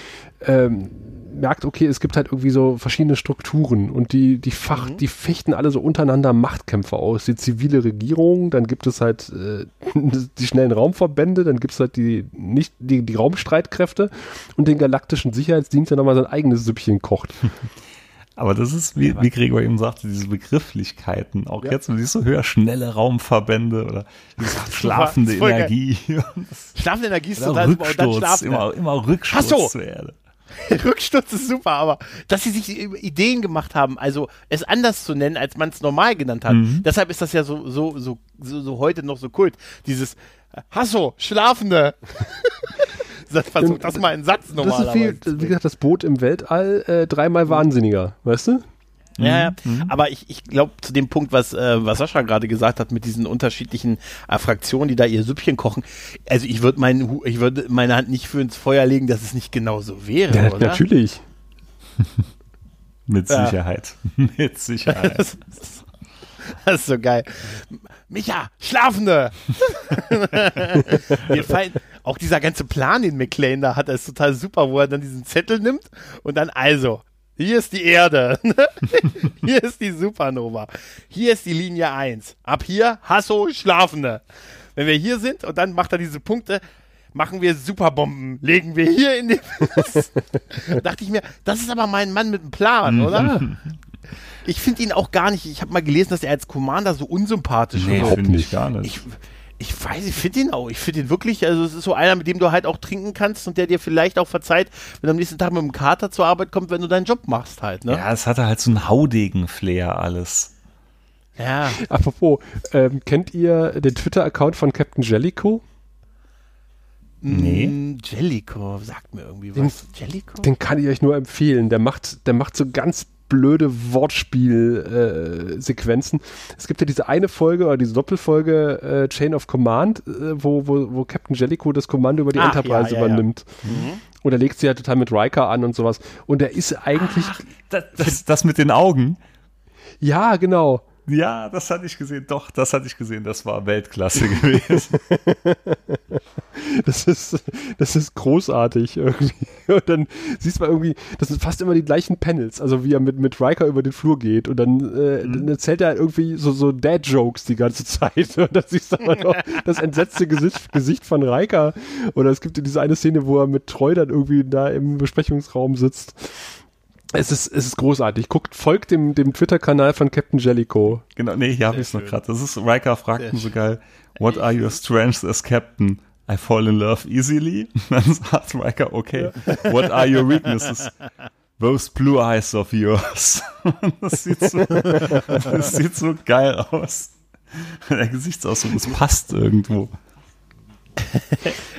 ähm, merkt, okay, es gibt halt irgendwie so verschiedene Strukturen und die, die Fach, Mhm. die fechten alle so untereinander Machtkämpfe aus. Die zivile Regierung, dann gibt es halt äh, die schnellen Raumverbände, dann gibt es halt die nicht die, die Raumstreitkräfte und den galaktischen Sicherheitsdienst, der nochmal sein eigenes Süppchen kocht. Aber das ist, wie, wie Gregor eben sagte, diese Begrifflichkeiten. Auch Ja. jetzt, wenn du siehst, so höher, schnelle Raumverbände oder diese schlafende. Energie. Schlafende Energie ist total super. Und dann schlafen. immer, immer Rücksturz Ach so. zur Erde. Rücksturz ist super, aber dass sie sich Ideen gemacht haben, also es anders zu nennen, als man es normal genannt hat. Mhm. Deshalb ist das ja so, so, so, so, so heute noch so kult. Dieses Hasso, Schlafende. Das Versucht das mal in Satz Das ist normalerweise. wie, wie gesagt, das Boot im Weltall äh, dreimal wahnsinniger, weißt du? Ja, ja. Mhm. aber ich, ich glaube zu dem Punkt, was, äh, was Sascha gerade gesagt hat, mit diesen unterschiedlichen äh, Fraktionen, die da ihr Süppchen kochen. Also ich würde meinen, ich würde meine Hand nicht für ins Feuer legen, dass es nicht genau so wäre, Ja, oder? natürlich. Mit. Sicherheit. Mit Sicherheit. Das ist, das ist so geil. Micha, Schlafende! Mir fallen, auch dieser ganze Plan, den McLean da hat, ist total super, wo er dann diesen Zettel nimmt und dann also, hier ist die Erde, hier ist die Supernova, hier ist die Linie 1, ab hier Hasso, Schlafende. Wenn wir hier sind und dann macht er diese Punkte, machen wir Superbomben, legen wir hier in den... dachte ich mir, das ist aber mein Mann mit einem Plan, oder? Ich finde ihn auch gar nicht. Ich habe mal gelesen, dass er als Commander so unsympathisch nee, ist. überhaupt finde ich gar nicht. Ich, ich weiß, ich finde ihn auch. Ich finde ihn wirklich, also es ist so einer, mit dem du halt auch trinken kannst und der dir vielleicht auch verzeiht, wenn er am nächsten Tag mit dem Kater zur Arbeit kommt, wenn du deinen Job machst halt, ne? ja, es hatte halt so einen Haudegen-Flair alles. Ja. Apropos, ähm, kennt ihr den Twitter-Account von Captain Jellicoe? Nee. Mm, Jellico, sagt mir irgendwie Den- was. Jellico? Den kann ich euch nur empfehlen. Der macht, der macht so ganz blöde Wortspiel-Sequenzen. es gibt ja diese eine Folge oder diese Doppelfolge äh, Chain of Command, äh, wo, wo, wo Captain Jellicoe das Kommando über die Ach, Enterprise ja, ja, ja. übernimmt. Und er legt sie ja total mit Riker an und sowas. Und er ist eigentlich, Das, das, das mit den Augen. ja, genau. Ja, das hatte ich gesehen. Doch, das hatte ich gesehen. Das war Weltklasse gewesen. Das ist, das ist großartig irgendwie. Und dann siehst du mal irgendwie, das sind fast immer die gleichen Panels, also wie er mit, mit Riker über den Flur geht und dann, äh, Mhm. dann erzählt er halt irgendwie so, so Dad-Jokes die ganze Zeit. Und dann siehst du aber noch das entsetzte Gesicht, Gesicht von Riker. Oder es gibt ja diese eine Szene, wo er mit Treu dann irgendwie da im Besprechungsraum sitzt. Es ist, es ist großartig. Guckt, folgt dem, dem Twitter-Kanal von Captain Jellicoe. Genau, nee, hier habe ich es noch gerade. Das ist, Riker fragt ihn so geil, what are your strengths as captain? I fall in love easily. Dann sagt Riker, okay, what are your weaknesses? Those blue eyes of yours. Das sieht so, das sieht so geil aus. Der Gesichtsausdruck, das passt irgendwo.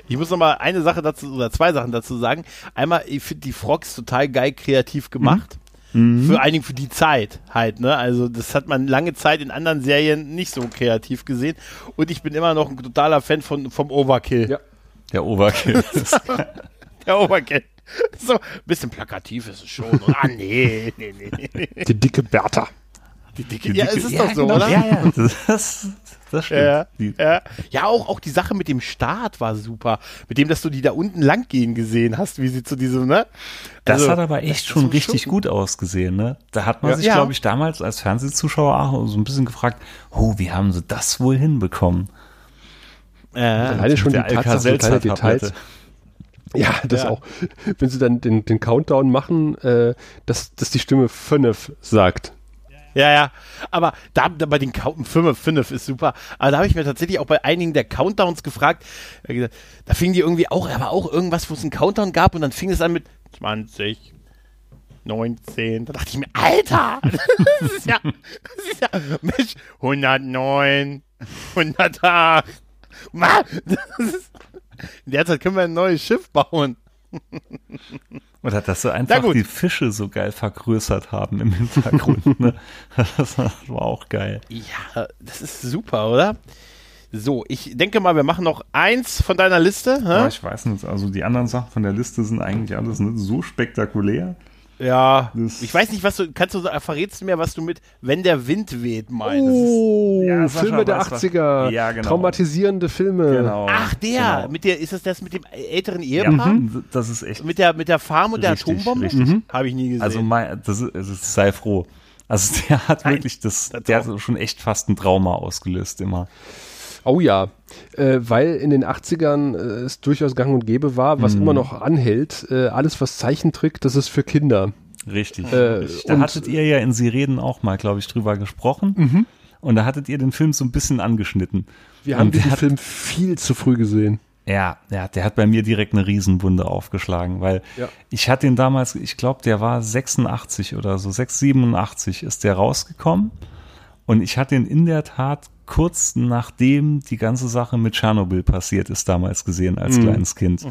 Ich muss noch mal eine Sache dazu oder zwei Sachen dazu sagen. Einmal, ich finde die Frogs total geil kreativ gemacht. Für einigen für die Zeit halt, ne? Also das hat man lange Zeit in anderen Serien nicht so kreativ gesehen. Und ich bin immer noch ein totaler Fan von, vom Overkill. Ja. Der Overkill. Der Overkill. So, bisschen plakativ ist es schon. Und, ah, nee, nee, nee. Die dicke Bertha. Die dicke, ja, es ist doch so, genau. oder? Ja, ja, das, das stimmt. Ja, Die, ja. ja auch, auch die Sache mit dem Start war super. Mit dem, dass du die da unten lang gehen gesehen hast, wie sie zu diesem, ne? Das Also, hat aber echt das schon richtig schon- gut ausgesehen, ne? Da hat man Ja. sich, Ja. glaube ich, damals als Fernsehzuschauer auch so ein bisschen gefragt, oh, wie haben sie das wohl hinbekommen? Ja. Alleine schon die Tatsache, so kleine Details. Ja, das Ja. auch. Wenn sie dann den, den Countdown machen, äh, dass, dass die Stimme 5 sagt. Ja, ja. Aber da, da bei den Count 5, 5 ist super. Aber da habe ich mir tatsächlich auch bei einigen der Countdowns gefragt. Da fingen die irgendwie auch, aber auch irgendwas, wo es einen Countdown gab und dann fing es an mit 20, 19. Da dachte ich mir, Alter! Das ist ja, das ist ja, Mensch, 109, 108. Mann, das ist, in der Zeit können wir ein neues Schiff bauen. Oder dass sie einfach die Fische so geil vergrößert haben im Hintergrund, ne? Das war auch geil. Ja, das ist super, oder? So, ich denke mal, wir machen noch eins von deiner Liste. Hä? ich weiß nicht, also die anderen Sachen von der Liste sind eigentlich alles nicht so spektakulär. Ja, Das- ich weiß nicht, was du, kannst du, verrätst du mir, was du mit Wenn der Wind weht meinst? Oh, Ja, Filme der weiß was. 80er. Ja, genau. Traumatisierende Filme. Genau. Ach, der, Genau. mit der, ist das das mit dem älteren Ja, Ehepaar? mhm, das ist echt. Mit der, mit der Farm und der Richtig, Atombombe? richtig. Habe ich nie gesehen. Also mein, das ist, also sei froh. Also der hat Nein, wirklich das, das der auch. hat schon echt fast ein Trauma ausgelöst immer. Oh ja, äh, weil in den 80ern äh, es durchaus gang und gäbe war, was Mhm. immer noch anhält, äh, alles was Zeichentrick, das ist für Kinder. Richtig. Äh, richtig. Da hattet ihr ja in Sie reden auch mal, glaube ich, drüber gesprochen. Und da hattet ihr den Film so ein bisschen angeschnitten. Wir haben hat, Film viel zu früh gesehen. Ja, ja, der hat bei mir direkt eine Riesenwunde aufgeschlagen, weil Ja. ich hatte ihn damals, ich glaube, der war 86 oder so, 6, 87 ist der rausgekommen. Und ich hatte ihn in der Tat kurz nachdem die ganze Sache mit Tschernobyl passiert ist, damals gesehen als kleines Kind.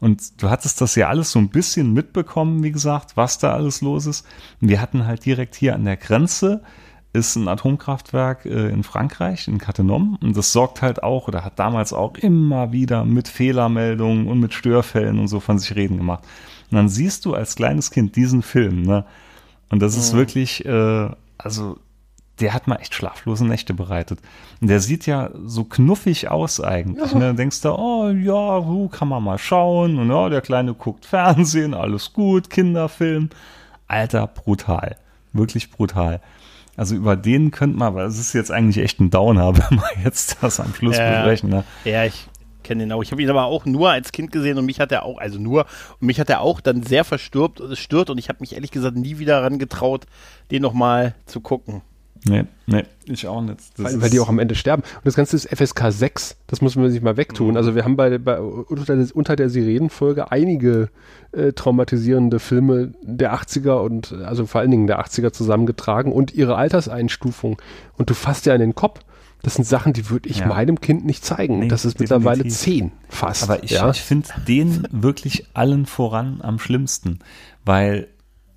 Und du hattest das ja alles so ein bisschen mitbekommen, wie gesagt, was da alles los ist. Und wir hatten halt direkt hier an der Grenze ist ein Atomkraftwerk äh, in Frankreich, in Cattenom. Und das sorgt halt auch, oder hat damals auch immer wieder mit Fehlermeldungen und mit Störfällen und so von sich reden gemacht. Und dann siehst du als kleines Kind diesen Film, ne? Und das ist wirklich, äh, also der hat mal echt schlaflose Nächte bereitet. Und der sieht ja so knuffig aus eigentlich. Ne? Dann denkst du, oh ja, kann man mal schauen. Und ja, der Kleine guckt Fernsehen, alles gut, Kinderfilm. Alter, brutal. Wirklich brutal. Also über den könnte man, aber es ist jetzt eigentlich echt ein Downer, wenn wir jetzt das am Schluss Ja. besprechen. Ne? Ja, ich kenne ihn auch. Ich habe ihn aber auch nur als Kind gesehen und mich hat er auch, also nur, und mich hat er auch dann sehr verstört, stört und ich habe mich ehrlich gesagt nie wieder ran getraut, den nochmal zu gucken. Nee, nee, ich auch nicht. Das Weil, weil die auch am Ende sterben. Und das Ganze ist FSK 6. Das muss man sich mal wegtun. Also wir haben bei, bei unter, der, unter der Sirenenfolge einige äh, traumatisierende Filme der 80er und also vor allen Dingen der 80er zusammengetragen und ihre Alterseinstufung. Und du fasst ja an den Kopf. Das sind Sachen, die würde ich Ja. meinem Kind nicht zeigen. Nee, das ist mittlerweile definitiv. zehn fast. Aber ich, ja? ich finde den wirklich allen voran am schlimmsten, weil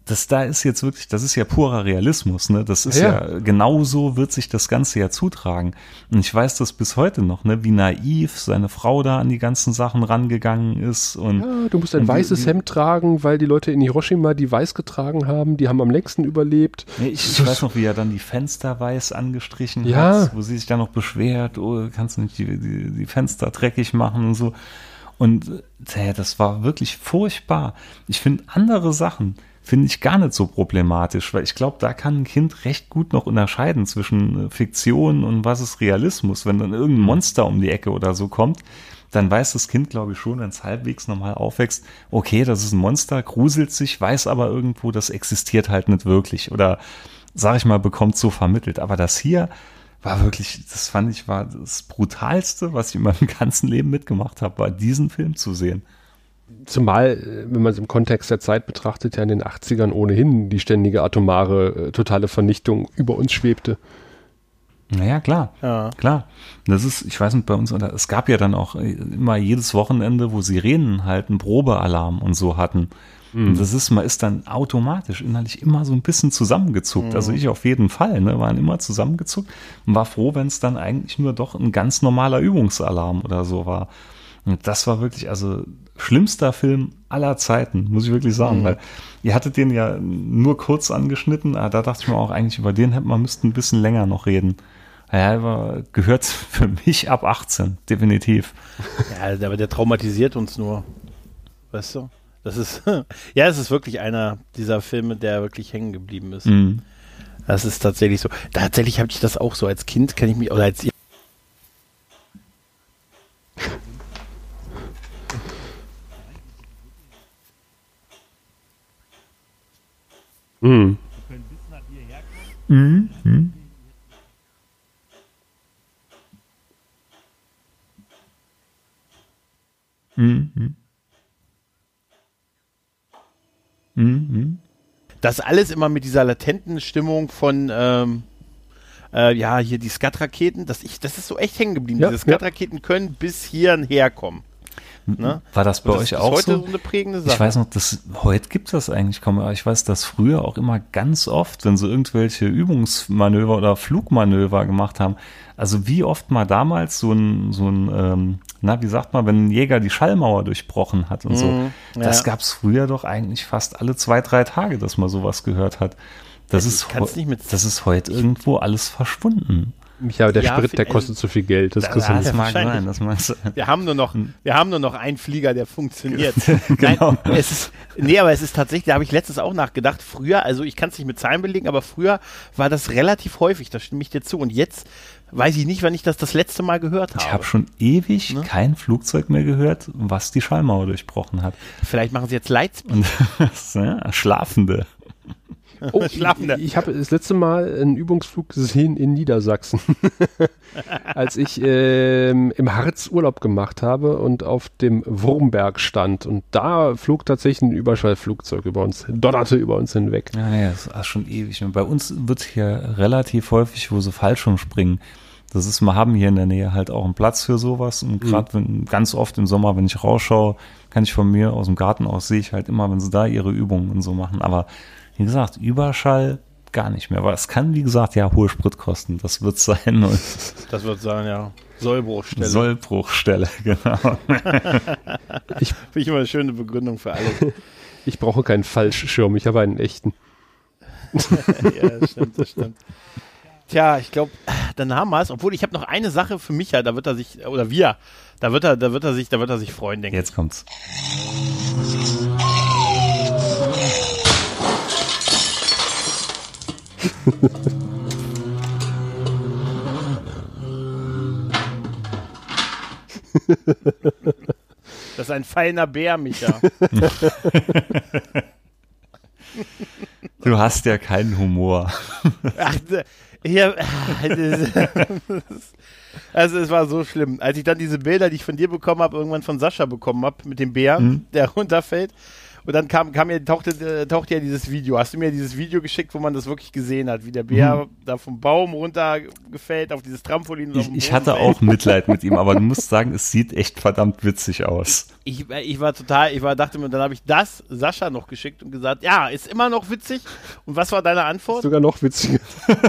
das da ist jetzt wirklich, das ist ja purer Realismus, ne? Das ist ja, ja genauso wird sich das Ganze ja zutragen. Und ich weiß das bis heute noch, ne? Wie naiv seine Frau da an die ganzen Sachen rangegangen ist und. Ja, du musst ein weißes Hemd tragen, weil die Leute in Hiroshima, die weiß getragen haben, die haben am längsten überlebt. Ja, ich, ich weiß noch, wie er dann die Fenster weiß angestrichen ja. hat, wo sie sich dann noch beschwert, oh, kannst du nicht die, die, die Fenster dreckig machen und so. Und äh, das war wirklich furchtbar. Ich finde andere Sachen, finde ich gar nicht so problematisch, weil ich glaube, da kann ein Kind recht gut noch unterscheiden zwischen äh, Fiktion und was ist Realismus. Wenn dann irgendein Monster um die Ecke oder so kommt, dann weiß das Kind, glaube ich, schon, wenn es halbwegs normal aufwächst, okay, das ist ein Monster, gruselt sich, weiß aber irgendwo, das existiert halt nicht wirklich oder, sag ich mal, bekommt so vermittelt. Aber das hier war wirklich, das fand ich, war das Brutalste, was ich in meinem ganzen Leben mitgemacht habe, war diesen Film zu sehen. Zumal, äh, wenn man es im Kontext der Zeit betrachtet, ja in den 80ern ohnehin die ständige atomare, äh, totale Vernichtung über uns schwebte. Naja, klar. Ja. Klar. Das ist, ich weiß nicht, bei uns, oder es gab ja dann auch äh, immer jedes Wochenende, wo Sirenen halt einen Probealarm und so hatten. Mhm. Und das ist, man ist dann automatisch innerlich immer so ein bisschen zusammengezuckt. Mhm. Also ich auf jeden Fall, ne, waren immer zusammengezuckt und war froh, wenn es dann eigentlich nur doch ein ganz normaler Übungsalarm oder so war. Und das war wirklich, also schlimmster Film aller Zeiten, muss ich wirklich sagen, mhm. weil ihr hattet den ja nur kurz angeschnitten, aber da dachte ich mir auch eigentlich, über den hätte man müssten ein bisschen länger noch reden. Ja, aber gehört für mich ab 18, definitiv. Ja, aber der traumatisiert uns nur. Weißt du? Das ist, ja, es ist wirklich einer dieser Filme, der wirklich hängen geblieben ist. Mhm. Das ist tatsächlich so. Tatsächlich habe ich das auch so als Kind, kann ich mich, oder als Mhm. Mhm. Mhm. Mhm. Mhm. Das alles immer mit dieser latenten Stimmung von, ähm, äh, ja, hier die Skat-Raketen, das, das ist so echt hängen geblieben. Ja, Diese Skat-Raketen ja. können bis hierher kommen. Ne? War das bei das euch auch so? so eine prägende Sache. Ich weiß noch, das, heute gibt das eigentlich kaum, aber ich weiß, dass früher auch immer ganz oft, wenn sie irgendwelche Übungsmanöver oder Flugmanöver gemacht haben, also wie oft mal damals so ein, so ein ähm, na, wie sagt man, wenn ein Jäger die Schallmauer durchbrochen hat und so. Mhm, ja. Das gab es früher doch eigentlich fast alle zwei, drei Tage, dass man sowas gehört hat. Das, ist, das ist heute irgendwo alles verschwunden. Ja, der ja, Sprit, der kostet zu viel Geld. Das, das, das mag sein. Das meinst wir haben nur noch, hm. wir haben nur noch einen Flieger, der funktioniert. genau. Nein, es ist, nee, aber es ist tatsächlich, da habe ich letztens auch nachgedacht. Früher, also ich kann es nicht mit Zahlen belegen, aber früher war das relativ häufig. Da stimme ich dir zu. Und jetzt weiß ich nicht, wann ich das das letzte Mal gehört habe. Ich habe schon ewig ne? kein Flugzeug mehr gehört, was die Schallmauer durchbrochen hat. Vielleicht machen sie jetzt Lightspeed. ja, Schlafende. Oh, Schlafende. Ich, ich habe das letzte Mal einen Übungsflug gesehen in Niedersachsen, als ich ähm, im Harz Urlaub gemacht habe und auf dem Wurmberg stand. Und da flog tatsächlich ein Überschallflugzeug über uns, donnerte über uns hinweg. Ja, ja, das ist schon ewig. Und bei uns wird hier relativ häufig, wo sie Fallschirm springen, das ist, wir haben hier in der Nähe halt auch einen Platz für sowas. Und gerade mhm. ganz oft im Sommer, wenn ich rausschaue, kann ich von mir aus dem Garten aus, sehe ich halt immer, wenn sie da ihre Übungen und so machen. Aber wie gesagt, Überschall gar nicht mehr. Aber es kann, wie gesagt, ja, hohe Spritkosten. Das wird sein. Und das wird sein, ja. Sollbruchstelle. Sollbruchstelle, genau. ich finde ich immer eine schöne Begründung für alles. Ich brauche keinen Fallschirm, ich habe einen echten. ja, das stimmt, das stimmt. Tja, ich glaube, dann haben wir es. Obwohl, ich habe noch eine Sache für Micha, da wird er sich, oder wir, da wird er, da wird er sich, da wird er sich freuen, denke ich. Jetzt kommt's. Das ist ein feiner Bär, Micha. Du hast ja keinen Humor. Ach, hier, also es war so schlimm. Als ich dann diese Bilder, die ich von dir bekommen habe, irgendwann von Sascha bekommen habe, mit dem Bären, mhm. der runterfällt und dann kam, kam ja, tauchte, äh, tauchte ja dieses Video. Hast du mir dieses Video geschickt, wo man das wirklich gesehen hat, wie der Bär mhm. da vom Baum runtergefällt auf dieses Trampolin? Ich, ich hatte auch Mitleid mit ihm, aber du musst sagen, es sieht echt verdammt witzig aus. Ich, ich war total, ich war, dachte mir, dann habe ich das Sascha noch geschickt und gesagt, ja, ist immer noch witzig. Und was war deine Antwort? Sogar noch witziger.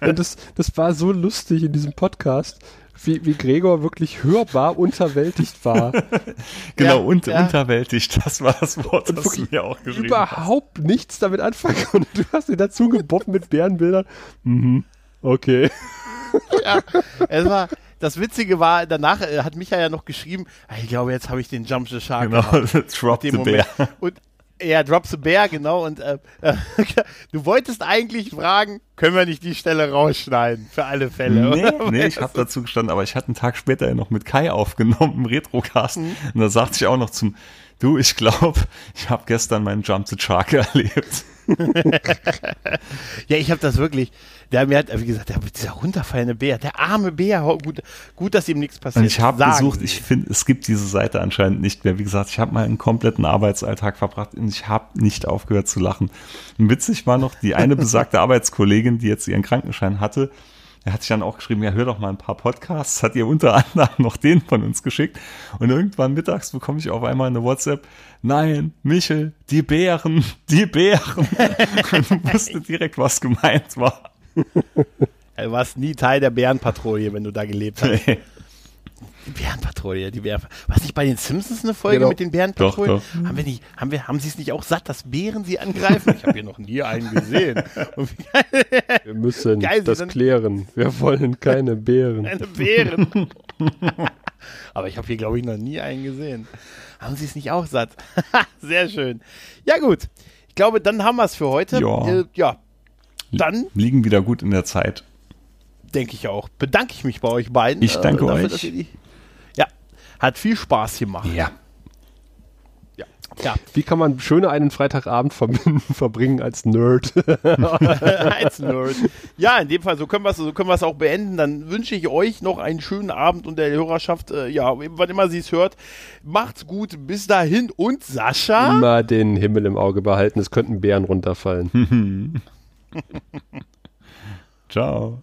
das, das war so lustig in diesem Podcast wie, wie Gregor wirklich hörbar unterwältigt war. genau, ja, und ja. unterwältigt, das war das Wort, und das du mir auch geschrieben Überhaupt hast. nichts damit anfangen und du hast ihn dazu gebobbt mit Bärenbildern. Mhm, okay. ja, es war, das Witzige war, danach äh, hat Micha ja noch geschrieben, ah, ich glaube, jetzt habe ich den Jump the Shark. Genau, drop the Moment. bear. Und ja, Drop the Bear, genau. Und äh, äh, du wolltest eigentlich fragen, können wir nicht die Stelle rausschneiden? Für alle Fälle. Nee, oder? nee ich habe dazu gestanden, aber ich hatte einen Tag später ja noch mit Kai aufgenommen, im Retrocast. Mhm. Und da sagte ich auch noch zum, du, ich glaube, ich habe gestern meinen Jump the Shark erlebt. ja, ich habe das wirklich. Der mir hat, wie gesagt, der, dieser runterfallende Bär, der arme Bär. Gut, gut dass ihm nichts passiert. Und ich habe gesucht, ich finde, es gibt diese Seite anscheinend nicht mehr. Wie gesagt, ich habe mal einen kompletten Arbeitsalltag verbracht und ich habe nicht aufgehört zu lachen. Und witzig war noch die eine besagte Arbeitskollegin, die jetzt ihren Krankenschein hatte er hat sich dann auch geschrieben, ja, hör doch mal ein paar Podcasts, hat ihr unter anderem noch den von uns geschickt. Und irgendwann mittags bekomme ich auf einmal eine WhatsApp, nein, Michel, die Bären, die Bären. Und wusste direkt, was gemeint war. Du warst nie Teil der Bärenpatrouille, wenn du da gelebt hast. Die Bärenpatrouille, die Bären. Was nicht bei den Simpsons eine Folge genau. mit den Bärenpatrollen? Doch, doch. Haben wir nicht, haben wir, haben sie es nicht auch satt, dass Bären sie angreifen? Ich habe hier noch nie einen gesehen. wir müssen Geil, das klären. Wir wollen keine Bären. Keine Bären. Aber ich habe hier, glaube ich, noch nie einen gesehen. Haben sie es nicht auch satt? Sehr schön. Ja, gut. Ich glaube, dann haben wir es für heute. Ja. Äh, ja. Dann. Liegen wieder gut in der Zeit denke ich auch. Bedanke ich mich bei euch beiden. Ich danke äh, dafür, euch. Hat viel Spaß gemacht. Ja. Ja. ja. Wie kann man schöner einen Freitagabend verbringen als Nerd? als Nerd. Ja, in dem Fall, so können wir es so können auch beenden. Dann wünsche ich euch noch einen schönen Abend und der Hörerschaft, äh, ja, wann immer sie es hört, macht's gut. Bis dahin und Sascha. Immer den Himmel im Auge behalten, es könnten Bären runterfallen. Ciao.